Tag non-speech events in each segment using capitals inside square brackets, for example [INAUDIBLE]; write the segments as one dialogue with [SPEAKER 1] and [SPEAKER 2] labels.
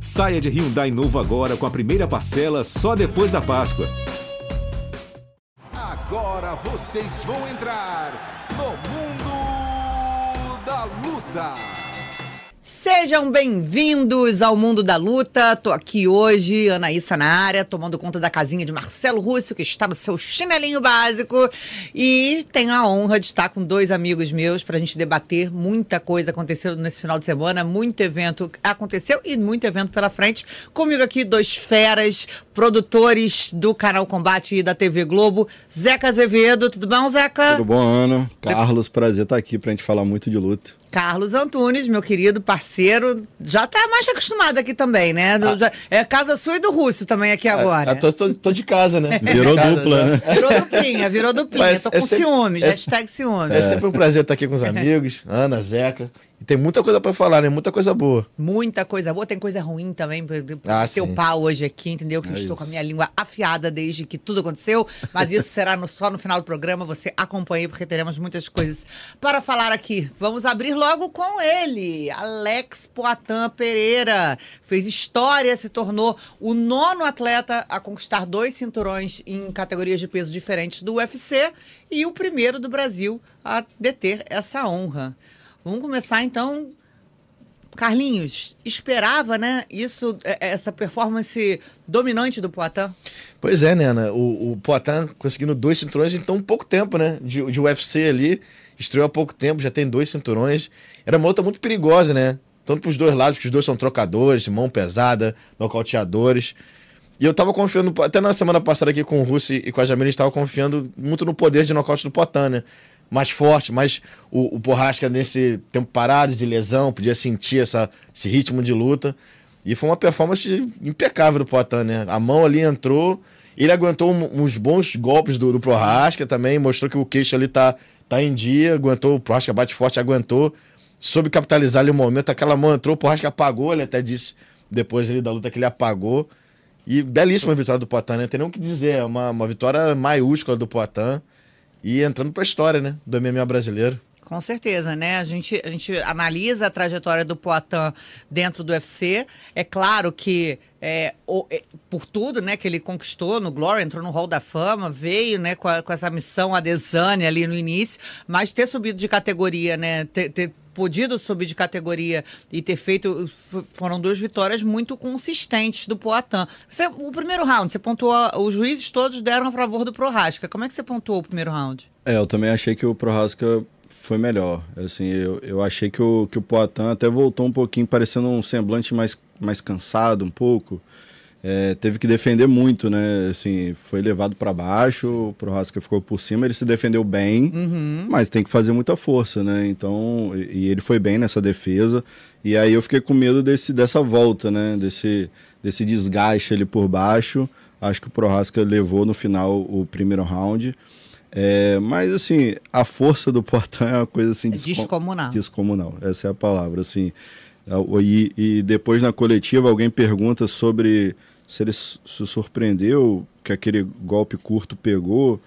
[SPEAKER 1] Saia de Hyundai novo agora com a primeira parcela só depois da Páscoa.
[SPEAKER 2] Agora vocês vão entrar no mundo da luta.
[SPEAKER 3] Sejam bem-vindos ao Mundo da Luta. Tô aqui hoje, Anaísa na área, tomando conta da casinha de Marcelo Russo, que está no seu chinelinho básico. E tenho a honra de estar com dois amigos meus para a gente debater. Muita coisa aconteceu nesse final de semana, muito evento aconteceu e muito evento pela frente. Comigo aqui, dois feras, produtores do canal Combate e da TV Globo. Zeca Azevedo, tudo bom, Zeca?
[SPEAKER 4] Tudo bom, Ana? Carlos, prazer estar aqui para a gente falar muito de luta.
[SPEAKER 3] Carlos Antunes, meu querido parceiro, já tá mais acostumado aqui também, né? Do, ah. já, é casa sua e do Russo também aqui agora.
[SPEAKER 4] É, tô, tô, tô, de casa, né?
[SPEAKER 3] Virou casa, dupla, né? Virou duplinha, virou duplinha. Mas tô é com sempre, ciúmes, é, hashtag ciúmes.
[SPEAKER 4] É sempre um prazer estar aqui com os amigos, Ana, Zeca. E tem muita coisa para falar, né? Muita coisa boa.
[SPEAKER 3] Muita coisa boa, tem coisa ruim também. Ah, Teu pau hoje aqui, entendeu? Que é eu estou isso. com a minha língua afiada desde que tudo aconteceu. Mas isso será no, só no final do programa. Você acompanhe, porque teremos muitas coisas para falar aqui. Vamos abrir logo com ele, Alex Poitin Pereira. Fez história, se tornou o nono atleta a conquistar dois cinturões em categorias de peso diferentes do UFC e o primeiro do Brasil a deter essa honra. Vamos começar então. Carlinhos, esperava, né? Isso, é, é, essa performance dominante do Poitin?
[SPEAKER 4] Pois é, né? O, o Poitin conseguindo dois cinturões em tão pouco tempo, né? De, de UFC ali. Estreou há pouco tempo, já tem dois cinturões. Era uma luta muito perigosa, né? Tanto para os dois lados, que os dois são trocadores, mão pesada, nocauteadores. E eu tava confiando, até na semana passada aqui com o Russo e com a Jamila, a gente tava confiando muito no poder de nocaute do Poitin, né? Mais forte, mas o, o Borrasca nesse tempo parado de lesão, podia sentir essa, esse ritmo de luta. E foi uma performance impecável do Poitin, né? A mão ali entrou, ele aguentou uns bons golpes do, do também, mostrou que o queixo ali tá, tá em dia, aguentou, o Prohasca bate forte, aguentou, soube capitalizar ali o momento, aquela mão entrou, o Prohasca apagou, ele até disse depois ali da luta que ele apagou. E belíssima vitória do Poitin, né? Tem nem o que dizer, é uma, uma vitória maiúscula do Poitin e entrando para a história, né, do MMA brasileiro.
[SPEAKER 3] Com certeza, né? A gente, a gente analisa a trajetória do Poitin dentro do UFC. É claro que é, o, é, por tudo né, que ele conquistou no Glory, entrou no Hall da Fama, veio né, com, a, com essa missão a Desane ali no início, mas ter subido de categoria, né? Ter, ter podido subir de categoria e ter feito. Foram duas vitórias muito consistentes do Poitin. Você, o primeiro round, você pontuou. Os juízes todos deram a favor do Prohaska. Como é que você pontuou o primeiro round?
[SPEAKER 4] É, eu também achei que o Prohaska foi melhor. Assim, eu, eu achei que o, que o Poitin até voltou um pouquinho, parecendo um semblante mais, mais cansado um pouco é, teve que defender muito, né? Assim, foi levado para baixo, o Prohaska ficou por cima, ele se defendeu bem, uhum. mas tem que fazer muita força, né? Então, e, e, ele foi bem nessa defesa. E aí eu fiquei com medo desse, dessa volta, né? Desse, desse desgaste ali por baixo. Acho que o Prohaska levou no final o primeiro round. É, mas assim, a força do [LAUGHS] Portão é uma coisa assim
[SPEAKER 3] é descomunal.
[SPEAKER 4] Descomunal, essa é a palavra, assim. E, e depois na coletiva alguém pergunta sobre se ele se surpreendeu que aquele golpe curto pegou.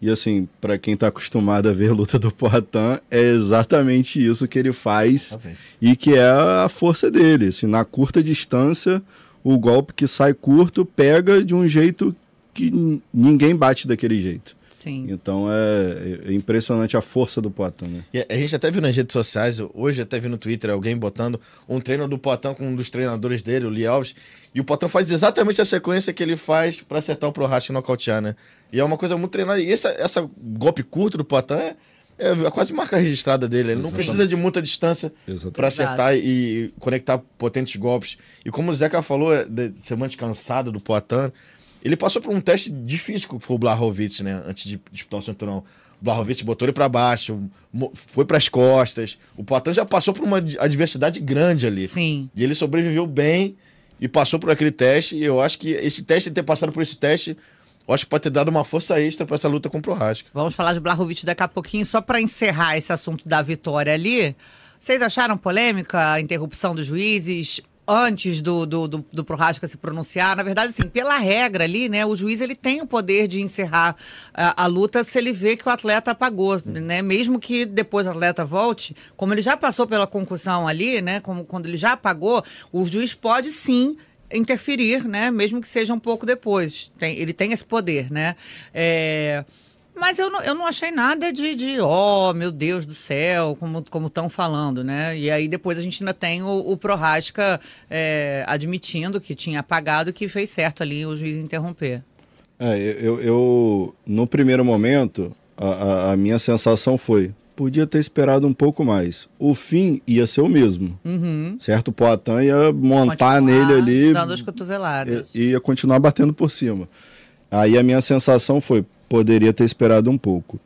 [SPEAKER 4] E assim, para quem está acostumado a ver a luta do Poitin, é exatamente isso que ele faz e que é a força dele. Assim, na curta distância, o golpe que sai curto pega de um jeito que ninguém bate daquele jeito.
[SPEAKER 3] Sim.
[SPEAKER 4] Então é, é, impressionante a força do Poitin, né?
[SPEAKER 5] E a gente até viu nas redes sociais, hoje até vi no Twitter alguém botando um treino do Poitin com um dos treinadores dele, o Lee Alves, e o Poitin faz exatamente a sequência que ele faz para acertar o Prohaska e nocautear, né? E é uma coisa muito treinada. E essa, essa golpe curto do Poitin é, é quase marca registrada dele. Ele não precisa de muita distância para acertar e conectar potentes golpes. E como o Zeca falou, é de semblante cansado do Poitin, ele passou por um teste difícil foi o Blahovic, né? Antes de disputar o cinturão. O Blahovic botou ele para baixo, foi para as costas. O Poitin já passou por uma adversidade grande ali.
[SPEAKER 3] Sim.
[SPEAKER 5] E ele sobreviveu bem e passou por aquele teste. E eu acho que esse teste, ter passado por esse teste, eu acho que pode ter dado uma força extra para essa luta com o Prohaska.
[SPEAKER 3] Vamos falar de Blahovic daqui a pouquinho, só para encerrar esse assunto da vitória ali. Vocês acharam polêmica a interrupção dos juízes? Antes do, do, do, do se pronunciar. Na verdade, assim, pela regra ali, né, o juiz ele tem o poder de encerrar a, a luta se ele vê que o atleta apagou, né? Mesmo que depois o atleta volte, como ele já passou pela concussão ali, né? Como quando ele já apagou, o juiz pode sim interferir, né? Mesmo que seja um pouco depois. Tem, ele tem esse poder, né? É... Mas eu não, eu não achei nada de, de oh, meu Deus do céu, como estão falando, né? E aí depois a gente ainda tem o, o Prorasca é, admitindo que tinha apagado que fez certo ali o juiz interromper.
[SPEAKER 4] É, eu, eu no primeiro momento, a, a, minha sensação foi, podia ter esperado um pouco mais. O fim ia ser o mesmo. Uhum. Certo? O Poitin ia montar continuar nele ali.
[SPEAKER 3] Dando as cotoveladas.
[SPEAKER 4] E ia continuar batendo por cima. Aí a minha sensação foi, poderia ter esperado um pouco.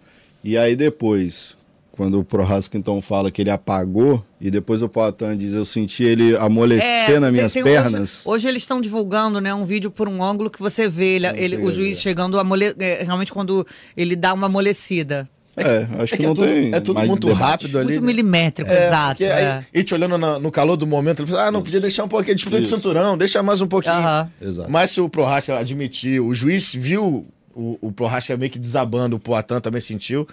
[SPEAKER 4] E aí depois, quando o Prohaska então fala que ele apagou, e depois o Poitin diz, eu senti ele amolecer é, nas minhas tem, pernas.
[SPEAKER 3] Hoje, hoje, eles estão divulgando né, um vídeo por um ângulo que você vê ele, ele o juiz chegando amole... É, realmente quando ele dá uma amolecida.
[SPEAKER 4] É, acho é que, que, é não
[SPEAKER 5] é tudo,
[SPEAKER 4] tem.
[SPEAKER 5] É tudo muito rápido ali.
[SPEAKER 3] Muito né? milimétrico, é, exato.
[SPEAKER 5] É. Aí, e te olhando no, no, calor do momento, ele fala: ah, não, podia deixar um pouquinho, disputa de cinturão, deixa mais um pouquinho. Uh -huh. Exato. Mas se o Prohaska admitir, o juiz viu o, o Prohaska meio que desabando, o Poatan também sentiu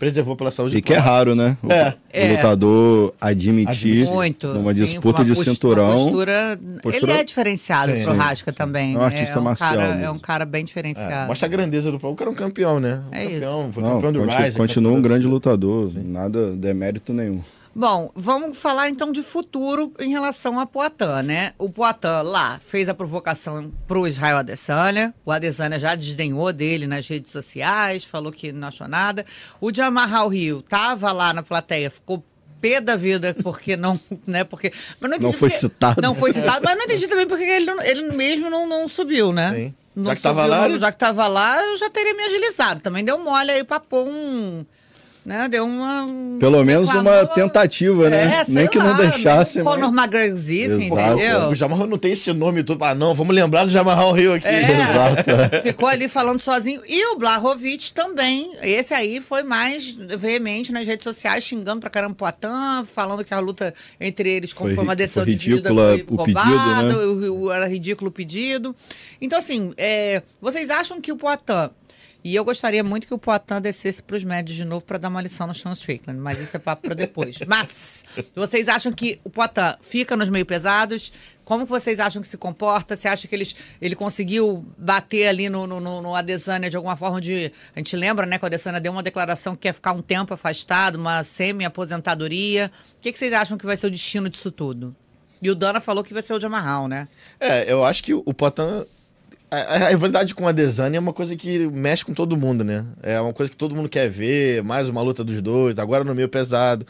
[SPEAKER 5] preservou pela saúde
[SPEAKER 4] E que é raro, né?
[SPEAKER 5] O, é.
[SPEAKER 4] o lutador admitir Muito, numa sim, disputa de cinturão.
[SPEAKER 3] Postura, postura, ele é diferenciado sim, pro Rasca também.
[SPEAKER 4] É um artista é um marcial.
[SPEAKER 3] Cara, é um cara bem diferenciado. É,
[SPEAKER 5] mostra a grandeza do O cara é um campeão, né? Um
[SPEAKER 3] é
[SPEAKER 5] campeão,
[SPEAKER 3] isso.
[SPEAKER 5] Foi Não, campeão do
[SPEAKER 4] continua,
[SPEAKER 5] Rise.
[SPEAKER 4] Continua um grande lutador. Sim. Nada demérito nenhum.
[SPEAKER 3] Bom, vamos falar então de futuro em relação a Poitin, né? O Poitin lá fez a provocação pro Israel Adesanya. O Adesanya já desdenhou dele nas redes sociais, falou que não achou nada. O Jamarral Rio tava lá na plateia, ficou pé da vida porque não, [LAUGHS] né? Porque
[SPEAKER 4] mas não, não foi porque, citado.
[SPEAKER 3] Não foi citado, mas não entendi também porque ele, ele mesmo não, não subiu, né? Sim.
[SPEAKER 5] Não já que subiu, tava lá,
[SPEAKER 3] não, já que tava lá, eu já teria me agilizado. Também deu mole aí pra pôr um né? Deu uma.
[SPEAKER 4] Pelo menos uma tentativa, né?
[SPEAKER 3] É,
[SPEAKER 4] Nem que
[SPEAKER 3] lá,
[SPEAKER 4] não deixasse.
[SPEAKER 3] Conor mas... McGregor, entendeu?
[SPEAKER 5] O Jamarral não tem esse nome todo. Ah, não, vamos lembrar do Jamarral Rio aqui. É, [LAUGHS]
[SPEAKER 3] Exato. Ficou ali falando sozinho. E o Blahovic também. Esse aí foi mais veemente nas redes sociais, xingando pra caramba Poitin, falando que a luta entre eles, como foi, foi uma decisão
[SPEAKER 4] foi ridícula, de vida, foi roubado,
[SPEAKER 3] pedido, né? era ridículo o pedido. Então, assim, é, vocês acham que o Poitin e eu gostaria muito que o Poitin descesse para os médios de novo para dar uma lição no Sean Strickland, mas isso é papo para depois. [LAUGHS] mas, vocês acham que o Poitin fica nos meio pesados? Como que vocês acham que se comporta? Você acha que eles, ele conseguiu bater ali no, no, no Adesanya de alguma forma de... A gente lembra, né, que o Adesanya deu uma declaração que quer ficar um tempo afastado, uma semi-aposentadoria. O que, que vocês acham que vai ser o destino disso tudo? E o Dana falou que vai ser o de Amarral, né?
[SPEAKER 5] É, eu acho que o Poitin a, rivalidade com a Desane é uma coisa que mexe com todo mundo, né? É uma coisa que todo mundo quer ver, mais uma luta dos dois, agora no meio pesado.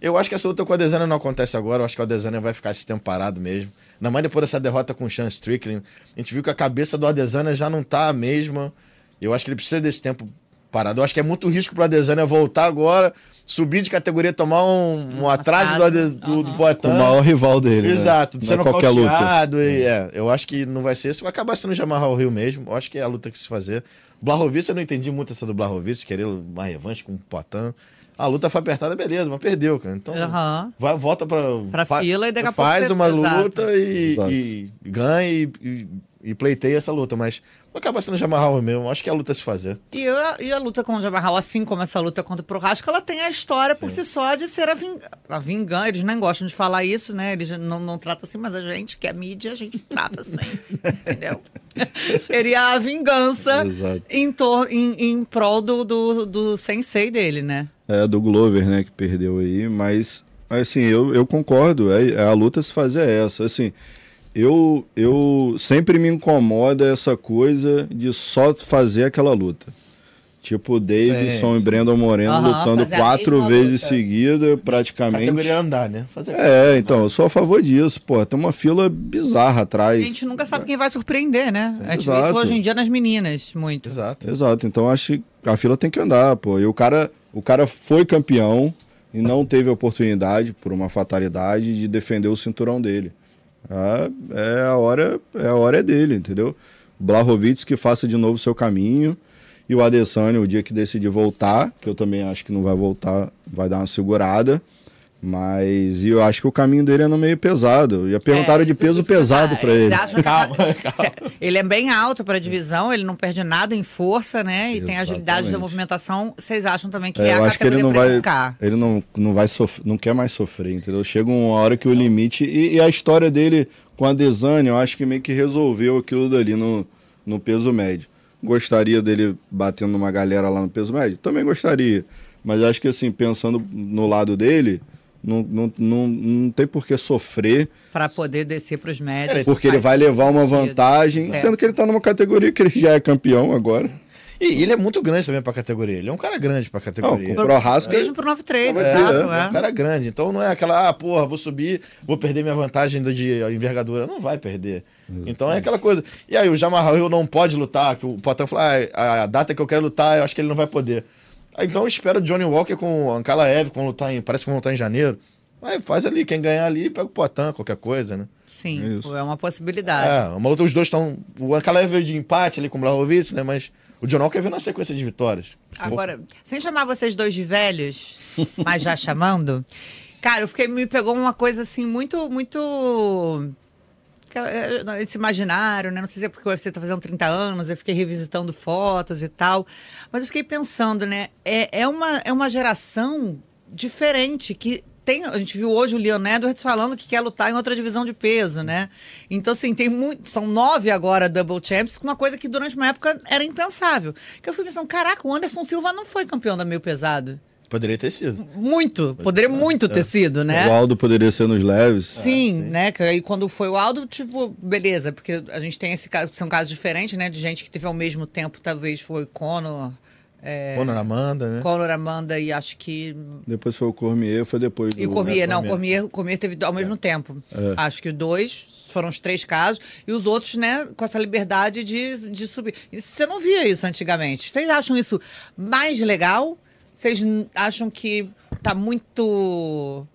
[SPEAKER 5] Eu acho que essa luta com a Desane não acontece agora, eu acho que a Adesanya vai ficar esse tempo parado mesmo. Ainda mais depois dessa derrota com o Sean Strickland. A gente viu que a cabeça do Adesanya já não tá a mesma. Eu acho que ele precisa desse tempo parado. Eu acho que é muito risco para a Adesanya voltar agora, subir de categoria, tomar um, um atraso do, Ades, do, uhum. do Poitin.
[SPEAKER 4] O maior rival dele.
[SPEAKER 5] Né? Exato,
[SPEAKER 4] né?
[SPEAKER 5] sendo é qualquer luta. E, é, eu acho que não vai ser isso. Vai acabar sendo Jamarra o Rio mesmo. Eu acho que é a luta que se fazer. Blahovic, eu não entendi muito essa do Blahovic, querer uma revanche com o Poitin. A luta foi apertada, beleza, mas perdeu, cara. Então,
[SPEAKER 3] uhum.
[SPEAKER 5] vai, volta pra.
[SPEAKER 3] Pra fa fila e daqui a
[SPEAKER 5] pouco.
[SPEAKER 3] Faz
[SPEAKER 5] uma luta e, e, ganha e, e, e pleiteia essa luta. Mas acaba sendo Jamarral mesmo. Acho que é a luta a se fazer.
[SPEAKER 3] E a, e a luta com o Jamarral, assim como essa luta contra o Prohasco, ela tem a história por Sim. si só de ser a, ving a vingança. Eles nem gostam de falar isso, né? Eles não, não tratam assim, mas a gente, que é mídia, a gente trata assim. [LAUGHS] entendeu? Seria a vingança em, em, em prol do, do, do sensei dele, né?
[SPEAKER 4] É, do Glover, né, que perdeu aí, mas assim, eu, eu concordo, é, a luta se fazer essa, assim, eu, eu sempre me incomoda essa coisa de só fazer aquela luta. Tipo, Davidson e Brandon Moreno uhum, lutando quatro vezes seguida, praticamente.
[SPEAKER 5] Categoria andar, né?
[SPEAKER 4] Fazer é, então, eu sou a favor disso. Pô, tem uma fila bizarra atrás.
[SPEAKER 3] A gente nunca sabe quem vai surpreender, né? Sim. A gente Exato. vê isso hoje em dia nas meninas, muito.
[SPEAKER 4] Exato. Exato. Então, acho que a fila tem que andar, pô. E o cara, o cara foi campeão e não teve a oportunidade, por uma fatalidade, de defender o cinturão dele. É, é a hora, é a hora é dele, entendeu? Blahovic que faça de novo seu caminho e o Adesanya, o dia que decidir voltar, que eu também acho que não vai voltar, vai dar uma segurada. Mas eu acho que o caminho dele é no meio pesado. Já perguntaram é, de peso pesado para ele.
[SPEAKER 3] Calma, [LAUGHS] calma. Ele é bem alto para a divisão, ele não perde nada em força, né? E Exatamente. tem agilidade da movimentação. Vocês acham também que é, é a acho que ele não vai,
[SPEAKER 4] ele não, não vai sofrer, não quer mais sofrer, entendeu? Chega uma hora que o limite e, e a história dele com a Desane, eu acho que meio que resolveu aquilo dali no, no peso médio. Gostaria dele batendo uma galera lá no peso médio? Também gostaria. Mas acho que assim, pensando no lado dele, não, não, não, não tem por que sofrer.
[SPEAKER 3] Para poder descer para os médios.
[SPEAKER 4] Porque ele vai levar uma vantagem, certo. sendo que ele está numa categoria que ele já é campeão agora.
[SPEAKER 5] E ele é muito grande também para a categoria. Ele é um cara grande para a categoria. Não,
[SPEAKER 3] pro Rasca. Mesmo pro 93, é, exato. É, é.
[SPEAKER 5] um cara grande. Então não é aquela, ah, porra, vou subir, vou perder minha vantagem de envergadura. Não vai perder. Então é aquela coisa. E aí o Jamarral não pode lutar, que o Potan falou, ah, a data que eu quero lutar, eu acho que ele não vai poder. Então eu espero o Johnny Walker com o Ankalaev, que vão lutar em, parece que vão lutar em janeiro. Aí faz ali, quem ganhar ali, pega o Potan, qualquer coisa, né?
[SPEAKER 3] Sim, é, é uma possibilidade. É,
[SPEAKER 5] uma luta, os dois estão. O Ankalaev veio de empate ali com o Blahovic, né? Mas o John Walker veio na sequência de vitórias.
[SPEAKER 3] Agora, sem chamar vocês dois de velhos, mas já [LAUGHS] chamando, cara, eu fiquei, me pegou uma coisa assim muito, muito é, esse imaginário, né? Não sei se é porque o UFC tá fazendo 30 anos, eu fiquei revisitando fotos e tal. Mas eu fiquei pensando, né? É, é, uma, é uma geração diferente que tem, a gente viu hoje o Leon Edwards falando que quer lutar em outra divisão de peso, né? Então, assim, tem muito. São nove agora double champs, uma coisa que durante uma época era impensável. Que eu fui pensando, caraca, o Anderson Silva não foi campeão da meio pesado.
[SPEAKER 5] Poderia ter sido.
[SPEAKER 3] Muito, poderia muito ter é. sido, né?
[SPEAKER 4] O Aldo poderia ser nos leves.
[SPEAKER 3] Sim, ah, sim. né? Que aí quando foi o Aldo, tipo, beleza, porque a gente tem esse caso, são casos diferentes, né? De gente que teve ao mesmo tempo, talvez foi Conor.
[SPEAKER 5] É, Conor Amanda, né?
[SPEAKER 3] Conor Amanda e acho que.
[SPEAKER 4] Depois foi o Cormier, foi depois do.
[SPEAKER 3] E o Cormier, é, não, o Cormier, Cormier teve ao mesmo é. tempo. É. Acho que dois, foram os três casos, e os outros, né, com essa liberdade de, de subir. E você não via isso antigamente. Vocês acham isso mais legal? Vocês acham que tá muito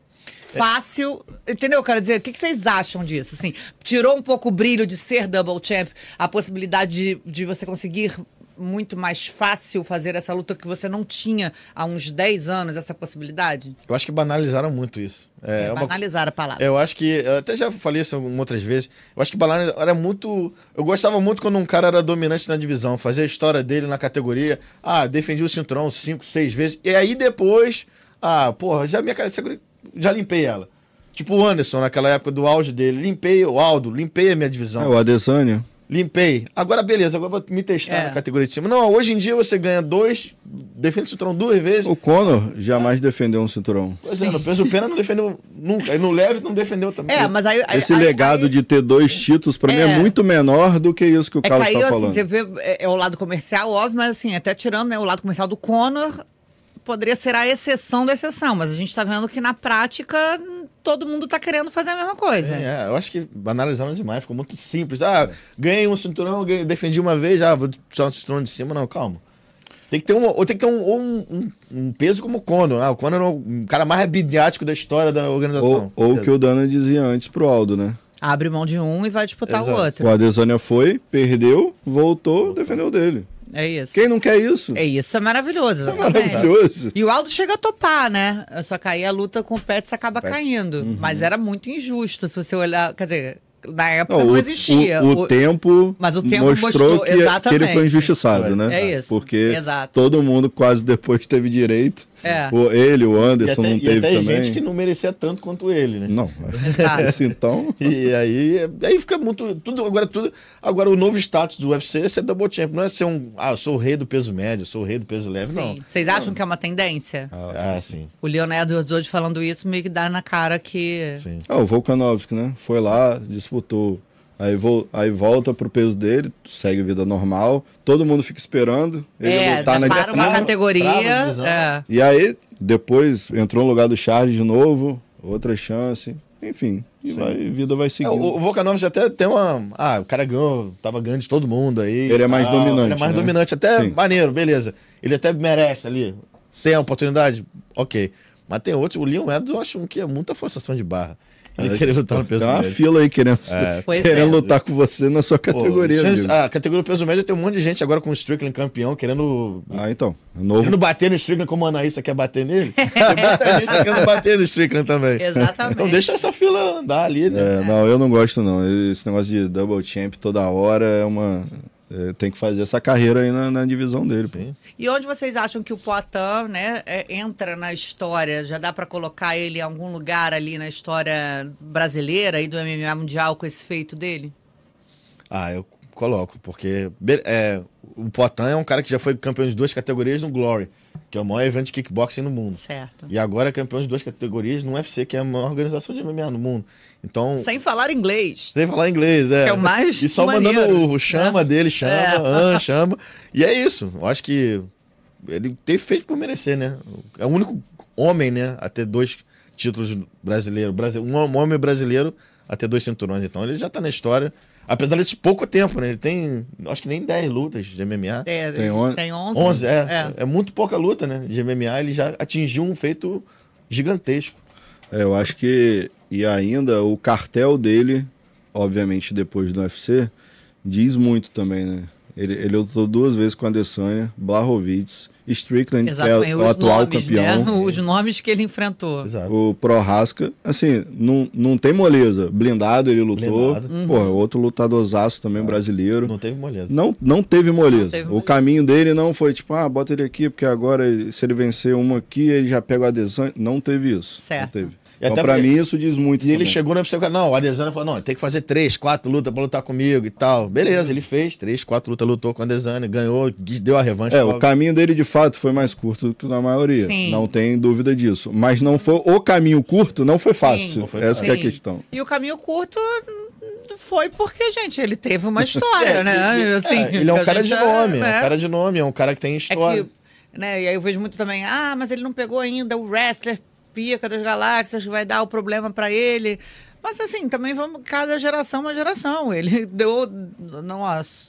[SPEAKER 3] fácil. Entendeu? Eu quero dizer, o que, vocês acham disso? Assim, tirou um pouco o brilho de ser double champ, a possibilidade de, de você conseguir muito mais fácil fazer essa luta que você não tinha há uns 10 anos, essa possibilidade?
[SPEAKER 5] Eu acho que banalizaram muito isso.
[SPEAKER 3] É, é banalizaram uma... a palavra.
[SPEAKER 5] Eu acho que, eu até já falei isso outras vezes, eu acho que banalizaram era muito... Eu gostava muito quando um cara era dominante na divisão, fazia a história dele na categoria, ah, defendia o cinturão 5, 6 vezes, e aí depois, ah, porra, já minha categoria, já limpei ela. Tipo o Anderson, naquela época do auge dele, limpei o Aldo, limpei a minha divisão. É,
[SPEAKER 4] o Adesanya.
[SPEAKER 5] Limpei. Agora, beleza, agora vou me testar é. na categoria de cima. Não, hoje em dia você ganha dois, defende o cinturão duas vezes.
[SPEAKER 4] O Conor jamais é. defendeu um cinturão.
[SPEAKER 5] Pois é, no peso pena não defendeu nunca. E no leve não defendeu também.
[SPEAKER 3] É, mas aí.
[SPEAKER 4] Esse aí, legado aí, de ter dois títulos, pra é. mim, é muito menor do que isso que o é Carlos está assim, falando.
[SPEAKER 3] Você vê, é, é, o lado comercial, óbvio, mas assim, até tirando né, o lado comercial do Conor, poderia ser a exceção da exceção, mas a gente está vendo que na prática todo mundo está querendo fazer a mesma coisa.
[SPEAKER 5] É, eu acho que banalizaram demais, ficou muito simples. Ah, ganhei um cinturão, ganhei, defendi uma vez, ah, vou tirar um cinturão de cima. Não, calma. Tem que ter um, ou tem que ter um, um, um peso como o Conor. Ah, o Conor é o cara mais midiático da história da organização.
[SPEAKER 4] Ou o que o Dana dizia antes pro Aldo, né?
[SPEAKER 3] Abre mão de um e vai disputar Exato. o outro.
[SPEAKER 4] O Adesanya foi, perdeu, voltou, defendeu dele.
[SPEAKER 3] É isso.
[SPEAKER 4] Quem não quer isso?
[SPEAKER 3] É isso, é maravilhoso.
[SPEAKER 4] Isso é maravilhoso.
[SPEAKER 3] E o Aldo chega a topar, né? Só que aí a luta com o Pets acaba Pets. caindo. Uhum. Mas era muito injusto se você olhar. Quer dizer, na época não, não existia.
[SPEAKER 4] O, o, o, tempo mas o tempo mostrou, mostrou que, que, ele foi injustiçado, né?
[SPEAKER 3] É isso.
[SPEAKER 4] Porque Exato. todo mundo quase depois teve direito. É. O, ele, o Anderson até, não teve
[SPEAKER 5] e
[SPEAKER 4] até também.
[SPEAKER 5] gente que não merecia tanto quanto ele, né?
[SPEAKER 4] Não. [LAUGHS] Assim, então.
[SPEAKER 5] E aí, aí fica muito. Tudo, agora, tudo, agora, o novo status do UFC é ser double champ. Não é ser um. Ah, eu sou o rei do peso médio, sou o rei do peso leve, sim. não.
[SPEAKER 3] Vocês acham não. que é uma tendência?
[SPEAKER 5] Ah, ah sim.
[SPEAKER 3] O Leonardo hoje falando isso meio que dá na cara que. Sim.
[SPEAKER 4] Ah, o Volkanovski, né? Foi lá, disputou Aí, vo aí volta pro peso dele, segue vida normal. Todo mundo fica esperando. Ele
[SPEAKER 3] é, lutar na para uma categoria. É.
[SPEAKER 4] E aí, depois entrou no lugar do Charles de novo, outra chance. Enfim, e vai, vida vai seguindo. É,
[SPEAKER 5] o, o Volkanovski até tem uma. Ah, o cara ganhou, tava ganhando de todo mundo aí.
[SPEAKER 4] Ele é mais dominante. Ele
[SPEAKER 5] é mais né? dominante, até Sim. maneiro, beleza. Ele até merece ali. Tem a oportunidade? Ok. Mas tem outros, o Leon Edwards eu acho que é muita forçação de barra.
[SPEAKER 4] Ele querer lutar no peso médio. Tem uma fila aí querendo, é. querendo é. lutar com você na sua categoria.
[SPEAKER 5] Pô, a categoria peso médio tem um monte de gente agora com o Strickland campeão, querendo.
[SPEAKER 4] Ah, então.
[SPEAKER 5] Novo... Querendo bater no Strickland, como a Anaísa quer bater nele. tem muita gente querendo bater no Strickland também. [LAUGHS]
[SPEAKER 3] Exatamente.
[SPEAKER 5] Então deixa essa fila andar ali,
[SPEAKER 4] né? É, não, eu não gosto, não. Esse negócio de double champ toda hora é uma. É, tem que fazer essa carreira aí na, na divisão dele. Pô.
[SPEAKER 3] E onde vocês acham que o Poitin né, é, entra na história? Já dá para colocar ele em algum lugar ali na história brasileira e do MMA mundial com esse feito dele?
[SPEAKER 5] Ah, eu coloco, porque é, o Poitin é um cara que já foi campeão de duas categorias no Glory que é o maior evento de kickboxing no mundo.
[SPEAKER 3] Certo.
[SPEAKER 5] E agora é campeão de duas categorias no UFC, que é a maior organização de MMA no mundo. Então,
[SPEAKER 3] sem falar inglês.
[SPEAKER 5] Sem falar inglês, é.
[SPEAKER 3] Que é o mais
[SPEAKER 5] E só maneiro, mandando o chama né? dele, chama, é. ah, chama. E é isso. Eu acho que ele teve feito por merecer, né? É o único homem, né, a ter dois títulos brasileiros, um homem brasileiro a ter dois cinturões. Então ele já tá na história. Apesar desse pouco tempo, né? Ele tem, acho que nem 10 lutas de MMA.
[SPEAKER 3] É, tem 11. Tem 11,
[SPEAKER 5] 11 é, é. É muito pouca luta, né? De MMA. Ele já atingiu um feito gigantesco.
[SPEAKER 4] É, eu acho que. E ainda o cartel dele, obviamente depois do UFC, diz muito também, né? Ele, ele lutou duas vezes com a Adesanya, Blahovic Strickland, que é o os atual nomes, campeão. Né? [LAUGHS]
[SPEAKER 3] Os nomes que ele enfrentou.
[SPEAKER 4] Exato. O Prohaska, assim, não, não tem moleza. Blindado ele lutou. Blindado. Uhum. Pô, outro lutadorzaço também ah, brasileiro.
[SPEAKER 5] Não teve moleza.
[SPEAKER 4] Não, não teve moleza. Não teve o moleza. caminho dele não foi tipo, ah, bota ele aqui, porque agora se ele vencer uma aqui, ele já pega o adesão. Não teve isso.
[SPEAKER 3] Certo.
[SPEAKER 4] Não teve. Então, pra mim, isso diz muito.
[SPEAKER 5] E também. ele chegou na UFC, não, o Adesanya falou, não, tem que fazer três, quatro lutas pra lutar comigo e tal. Beleza, ele fez três, quatro lutas, lutou com o Adesanya, ganhou, deu a revanche.
[SPEAKER 4] É, o caminho dele, de fato, foi mais curto do que na maioria. Sim. Não tem dúvida disso. Mas não foi, o caminho curto não foi fácil. Não foi Essa é a questão.
[SPEAKER 3] E o caminho curto foi porque, gente, ele teve uma [LAUGHS] história, é, né?
[SPEAKER 5] Assim, é, ele é um cara de nome, é, né? é um cara de nome, é um cara que tem história. É que,
[SPEAKER 3] né, e aí eu vejo muito também, ah, mas ele não pegou ainda o wrestler pica das galáxias, vai dar o problema para ele. Mas assim, também vamos, cada geração uma geração. Ele [LAUGHS] deu, não,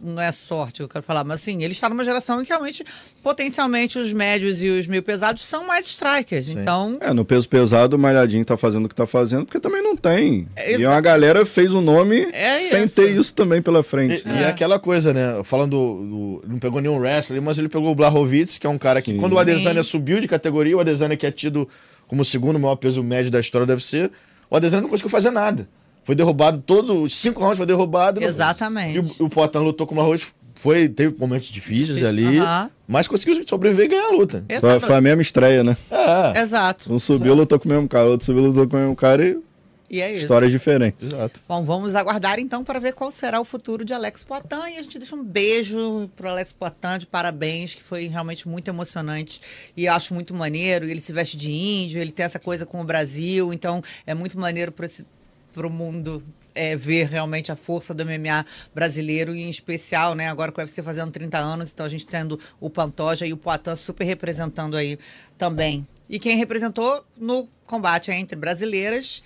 [SPEAKER 3] não é sorte que eu quero falar, mas assim, ele está numa geração em que realmente, potencialmente, os médios e os meio pesados são mais strikers. Sim. Então.
[SPEAKER 4] É, no peso pesado, o Malhadinho tá fazendo o que tá fazendo, porque também não tem. É, e uma galera fez o nome é sem ter isso também pela frente.
[SPEAKER 5] E, é. e aquela coisa, né? Falando do, do, Não pegou nenhum wrestler, mas ele pegou o Blahovic, que é um cara que, Sim. quando o Adesanya Sim. subiu de categoria, o Adesanya que é tido como o segundo maior peso médio da história deve ser, o Adesanya não conseguiu fazer nada. Foi derrubado, todos os cinco rounds foi derrubado.
[SPEAKER 3] Exatamente.
[SPEAKER 5] E o, o Poitin lutou com o Arroz, foi, teve momentos difíceis ali, mas conseguiu sobreviver e ganhar a luta.
[SPEAKER 4] Foi, foi, a mesma estreia, né?
[SPEAKER 3] É. Exato.
[SPEAKER 4] Um subiu, lutou com o mesmo cara, outro subiu, lutou com o mesmo cara e
[SPEAKER 3] e é isso.
[SPEAKER 4] Histórias diferentes.
[SPEAKER 3] Exato. Bom, vamos aguardar então para ver qual será o futuro de Alex Poitin. E a gente deixa um beijo pro Alex Poitin de parabéns, que foi realmente muito emocionante. E eu acho muito maneiro. Ele se veste de índio, ele tem essa coisa com o Brasil. Então é muito maneiro para o mundo é, ver realmente a força do MMA brasileiro e em especial, né, agora com o UFC fazendo 30 anos, então a gente tendo o Pantoja e o Poitin super representando aí também. E quem representou no combate entre brasileiras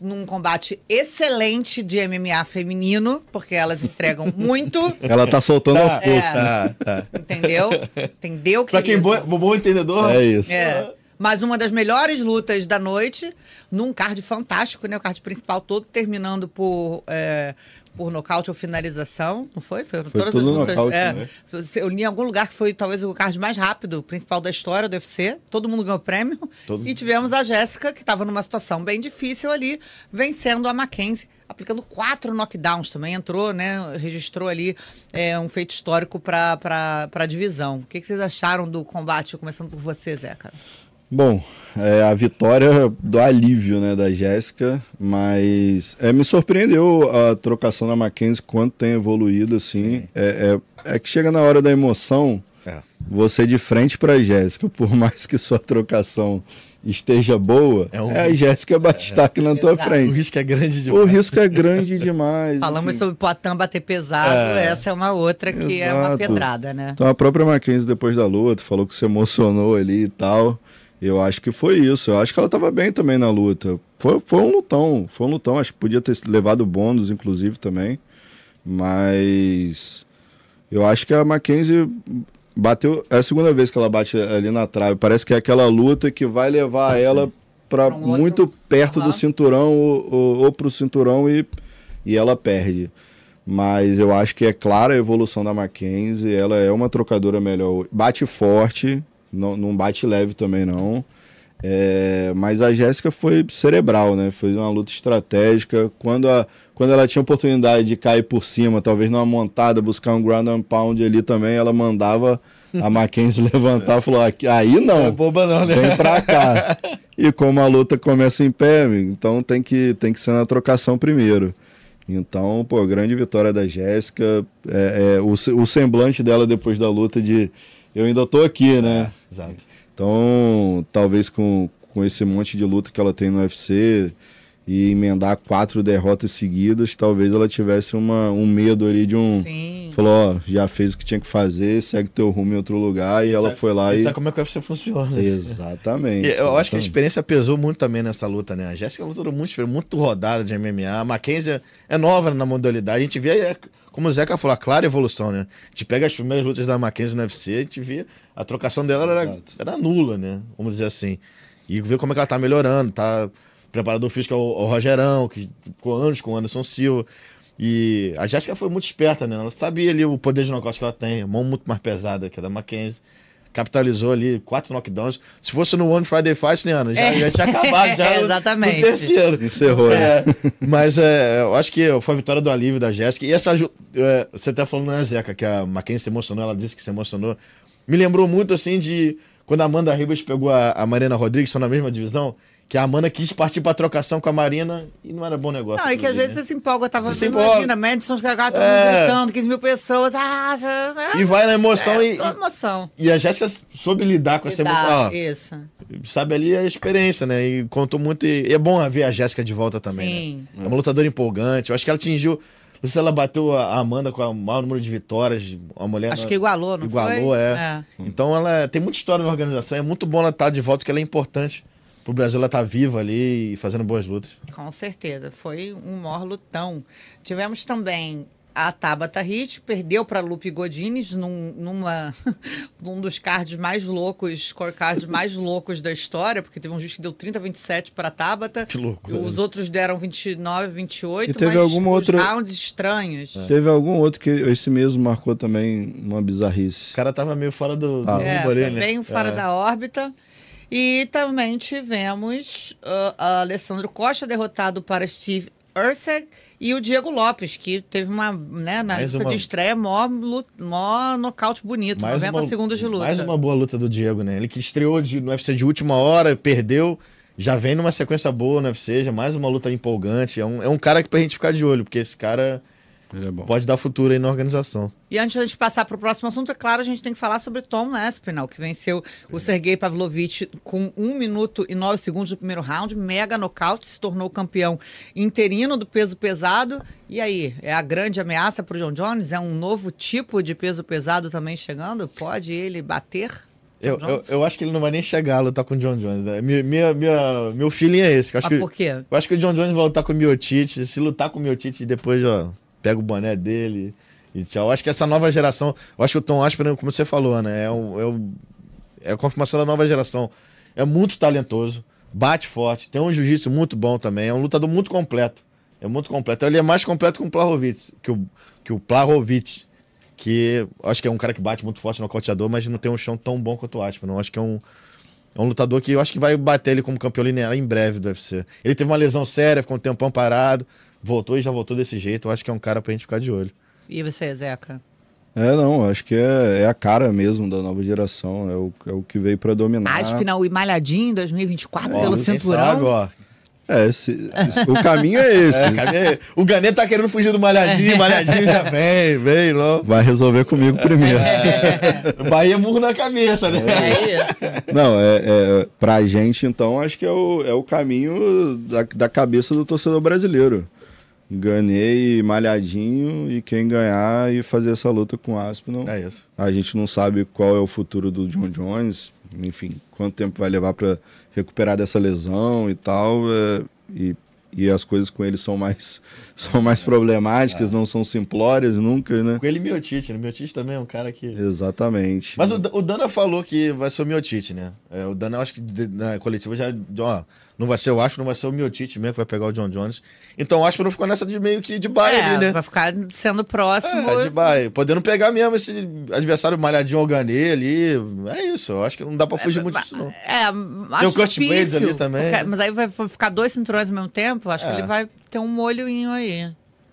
[SPEAKER 3] num combate excelente de MMA feminino, porque elas entregam [LAUGHS] muito.
[SPEAKER 4] Ela tá soltando aos poucos. É,
[SPEAKER 3] tá, tá. Entendeu? Entendeu?
[SPEAKER 5] Pra quem bom, bom entendedor.
[SPEAKER 4] É isso.
[SPEAKER 3] É. Mas uma das melhores lutas da noite, num card fantástico, né? O card principal todo terminando por é, por nocaute ou finalização, não foi?
[SPEAKER 4] Foi, foi todas tudo as lutas. Nocaute, é, né?
[SPEAKER 3] Eu li em algum lugar que foi talvez o card mais rápido, principal da história do UFC. Todo mundo ganhou prêmio. Todo... E tivemos a Jéssica, que estava numa situação bem difícil ali, vencendo a Mackenzie, aplicando quatro knockdowns também. Entrou, né? Registrou ali é, um feito histórico para a divisão. O que, que vocês acharam do combate? Começando por você, Zeca.
[SPEAKER 4] Bom, é a vitória do alívio né, da Jéssica, mas é, me surpreendeu a trocação da Mackenzie, quanto tem evoluído, assim. É, é, é, que chega na hora da emoção, é. você de frente para a Jéssica, por [LAUGHS] mais que sua trocação esteja boa, é, um é a Jéssica Bastaque na tua Exato. frente. O
[SPEAKER 5] risco é grande demais.
[SPEAKER 4] O risco é grande [LAUGHS] demais.
[SPEAKER 3] Falamos assim. sobre Poitin bater pesado, é. essa é uma outra que Exato. é uma pedrada, né?
[SPEAKER 4] Então a própria Mackenzie, depois da luta, falou que se emocionou ali e tal. Eu acho que foi isso. Eu acho que ela estava bem também na luta. Foi, foi um lutão, foi um lutão. Acho que podia ter levado bônus, inclusive, também. Mas eu acho que a Mackenzie bateu. É a segunda vez que ela bate ali na trave. Parece que é aquela luta que vai levar ela para um muito perto uhum. do cinturão ou, ou, ou para o cinturão e, e ela perde. Mas eu acho que é clara a evolução da Mackenzie. Ela é uma trocadora melhor. Bate forte, não, não bate leve também não. É, mas a Jéssica foi cerebral, né? Foi uma luta estratégica. Quando, a, quando ela tinha oportunidade de cair por cima, talvez numa montada, buscar um ground and pound ali também, ela mandava a [LAUGHS] Mackenzie levantar e falou: aí não, não é
[SPEAKER 5] boba não, né?
[SPEAKER 4] vem pra cá. [LAUGHS] e como a luta começa em pé, então tem que, tem que ser na trocação primeiro. Então, pô, grande vitória da Jéssica. É, é, o, o semblante dela depois da luta de eu ainda tô aqui, né?
[SPEAKER 5] É, exato.
[SPEAKER 4] Então, talvez com, com esse monte de luta que ela tem no UFC e emendar quatro derrotas seguidas, talvez ela tivesse uma, um medo ali de um. Sim. Falou, ó, já fez o que tinha que fazer, segue teu rumo em outro lugar, e, ela foi lá e.
[SPEAKER 5] Sabe como é que o UFC funciona.
[SPEAKER 4] Exatamente.
[SPEAKER 5] eu exatamente. acho que a experiência pesou muito também nessa luta, né? A Jéssica é luta muito, muito rodada de MMA. A Mackenzie é nova na modalidade. A gente vê como o Zeca falou, a clara evolução, né? A gente pega as primeiras lutas da Mackenzie no UFC, a gente vê a trocação dela era, era nula, né? Vamos dizer assim. E ver como é que ela tá melhorando, tá? Preparador físico é o, o Rogerão, que ficou anos com o Anderson Silva. E a Jéssica foi muito esperta, né? Ela sabia ali o poder de nocaute que ela tem, mão muito mais pesada que a da Mackenzie capitalizou ali quatro knockdowns. Se fosse no One Friday Fight, né, Ana? Já, é. já tinha acabado já
[SPEAKER 3] é, Exatamente.
[SPEAKER 5] no terceiro.
[SPEAKER 4] Encerrou,
[SPEAKER 5] é. né? Mas é, eu acho que foi a vitória do alívio da Jéssica. E essa. É, você até falando, né, Zeca, que a Mackenzie se emocionou, ela disse que se emocionou. Me lembrou muito, assim, de quando a Amanda Ribas pegou a, a Marina Rodrigues, são na mesma divisão que a Amanda quis partir pra trocação com a Marina e não era bom negócio.
[SPEAKER 3] Não, e que às vezes né? você se empolga. Eu tava vendo, imagina, Madison Gagá, todo é... mundo gritando, 15 mil pessoas. Ah,
[SPEAKER 5] e vai na emoção
[SPEAKER 3] é,
[SPEAKER 5] e.
[SPEAKER 3] emoção.
[SPEAKER 5] E a Jéssica soube lidar com lidar, essa emoção.
[SPEAKER 3] Isso.
[SPEAKER 5] Sabe ali a experiência, né? E contou muito. E é bom ver a Jéssica de volta também. Né? Sim. Né? É uma lutadora empolgante. Eu acho que ela atingiu. Não sei se ela bateu a Amanda com o maior número de vitórias. A mulher.
[SPEAKER 3] Acho que igualou, não
[SPEAKER 5] igualou,
[SPEAKER 3] foi?
[SPEAKER 5] é. é. Então ela tem muita história na organização. É muito bom ela estar de volta, porque ela é importante pro Brasil ela estar tá viva ali e fazendo boas lutas.
[SPEAKER 3] Com certeza, foi um maior lutão. Tivemos também a Tabata Hit, perdeu para Lupe Godines num, numa, [LAUGHS] num dos cards mais loucos, scorecards mais loucos da história, porque teve um juiz que deu 30 27 para a Tabata.
[SPEAKER 5] Que louco.
[SPEAKER 3] Os né? outros deram 29 28,
[SPEAKER 4] e teve alguma outra
[SPEAKER 3] rounds estranhos.
[SPEAKER 4] É. Teve algum outro que esse mesmo marcou também uma bizarrice.
[SPEAKER 5] O cara tava meio fora do, do
[SPEAKER 3] ah. é, ali, né? bem fora é. da órbita. E também tivemos uh, a Alessandro Costa derrotado para Steve Urseg e o Diego Lopes, que teve uma, né, na mais luta uma... de estreia, mó, mó nocaute bonito, mais 90 uma, segundos de luta.
[SPEAKER 5] Mais uma boa luta do Diego, né? Ele que estreou de, no UFC de última hora, perdeu, já vem numa sequência boa no UFC, já mais uma luta empolgante. É um, é um cara que pra gente ficar de olho, porque esse cara é Pode dar futuro aí na organização.
[SPEAKER 3] E antes de a gente passar para o próximo assunto, é claro, a gente tem que falar sobre Tom Aspinall, que venceu o Sergei Pavlovich com 1 minuto e 9 segundos do primeiro round, mega nocaute, se tornou campeão interino do peso pesado. E aí, é a grande ameaça para o John Jones? É um novo tipo de peso pesado também chegando? Pode ele bater?
[SPEAKER 5] Eu, eu, eu, acho que ele não vai nem chegar a lutar com o John Jones. É, minha, minha, minha, meu feeling é esse. Eu acho
[SPEAKER 3] Mas
[SPEAKER 5] que,
[SPEAKER 3] por quê?
[SPEAKER 5] Eu acho que o John Jones vai lutar com o Miotite. Se lutar com o Miotite, depois, ó, pega o boné dele e tchau. Acho que essa nova geração, eu acho que o Tom Aspinall, como você falou, né, é, é, é a confirmação da nova geração. É muito talentoso, bate forte, tem um jiu-jitsu muito bom também, é um lutador muito completo. É muito completo. Ele é mais completo que o Plahovic, que o, que o Plahovic, que acho que é um cara que bate muito forte no cauteador, mas não tem um chão tão bom quanto o Aspinall. Acho que é um, é um lutador que eu acho que vai bater ele como campeão linear em breve do UFC. Ele teve uma lesão séria, ficou um tempão parado, voltou e já voltou desse jeito. Eu acho que é um cara pra gente ficar de olho.
[SPEAKER 3] E você, Zeca?
[SPEAKER 4] É, não, acho que é, é a cara mesmo da nova geração, é o, é o que veio para dominar.
[SPEAKER 3] Aspinal e Malhadinho em 2024 é, pelo cinturão. Sabe, ó.
[SPEAKER 4] É, esse, esse, o caminho é [LAUGHS] esse. É,
[SPEAKER 5] caminho o Ganê tá querendo fugir do Malhadinho, [LAUGHS] Malhadinho já vem, vem, não.
[SPEAKER 4] Vai resolver comigo primeiro.
[SPEAKER 5] É. Bahia murro na cabeça, né?
[SPEAKER 3] É isso.
[SPEAKER 4] Não, é, é, pra gente, então, acho que é o, é o caminho da, da cabeça do torcedor brasileiro. Ganhei malhadinho e quem ganhar e fazer essa luta com o Aspinall.
[SPEAKER 5] É isso.
[SPEAKER 4] A gente não sabe qual é o futuro do John Jones, enfim, quanto tempo vai levar para recuperar dessa lesão e tal. É, e, e as coisas com ele são mais, [LAUGHS] são mais problemáticas, é. não são simplórias nunca, né?
[SPEAKER 5] Com ele Miotite, né? Miotite também é um cara que.
[SPEAKER 4] Exatamente.
[SPEAKER 5] Mas o, o Dana falou que vai ser o Miotite, né? É, o Dana, acho que na coletiva já. Ó, Não vai ser o Aspen, não vai ser o Miotite mesmo que vai pegar o John Jones. Então o Aspen não ficou nessa de meio que de baia é, ali, né?
[SPEAKER 3] Vai ficar sendo próximo.
[SPEAKER 5] É, de baia. Podendo pegar mesmo esse adversário malhadinho ao Ganê ali. É isso, eu acho que não dá pra fugir é, muito disso, não.
[SPEAKER 3] É, acho Tem o Kurt Blades ali também. Porque, mas aí vai ficar dois cinturões ao mesmo tempo, acho que ele vai ter um molhoinho aí.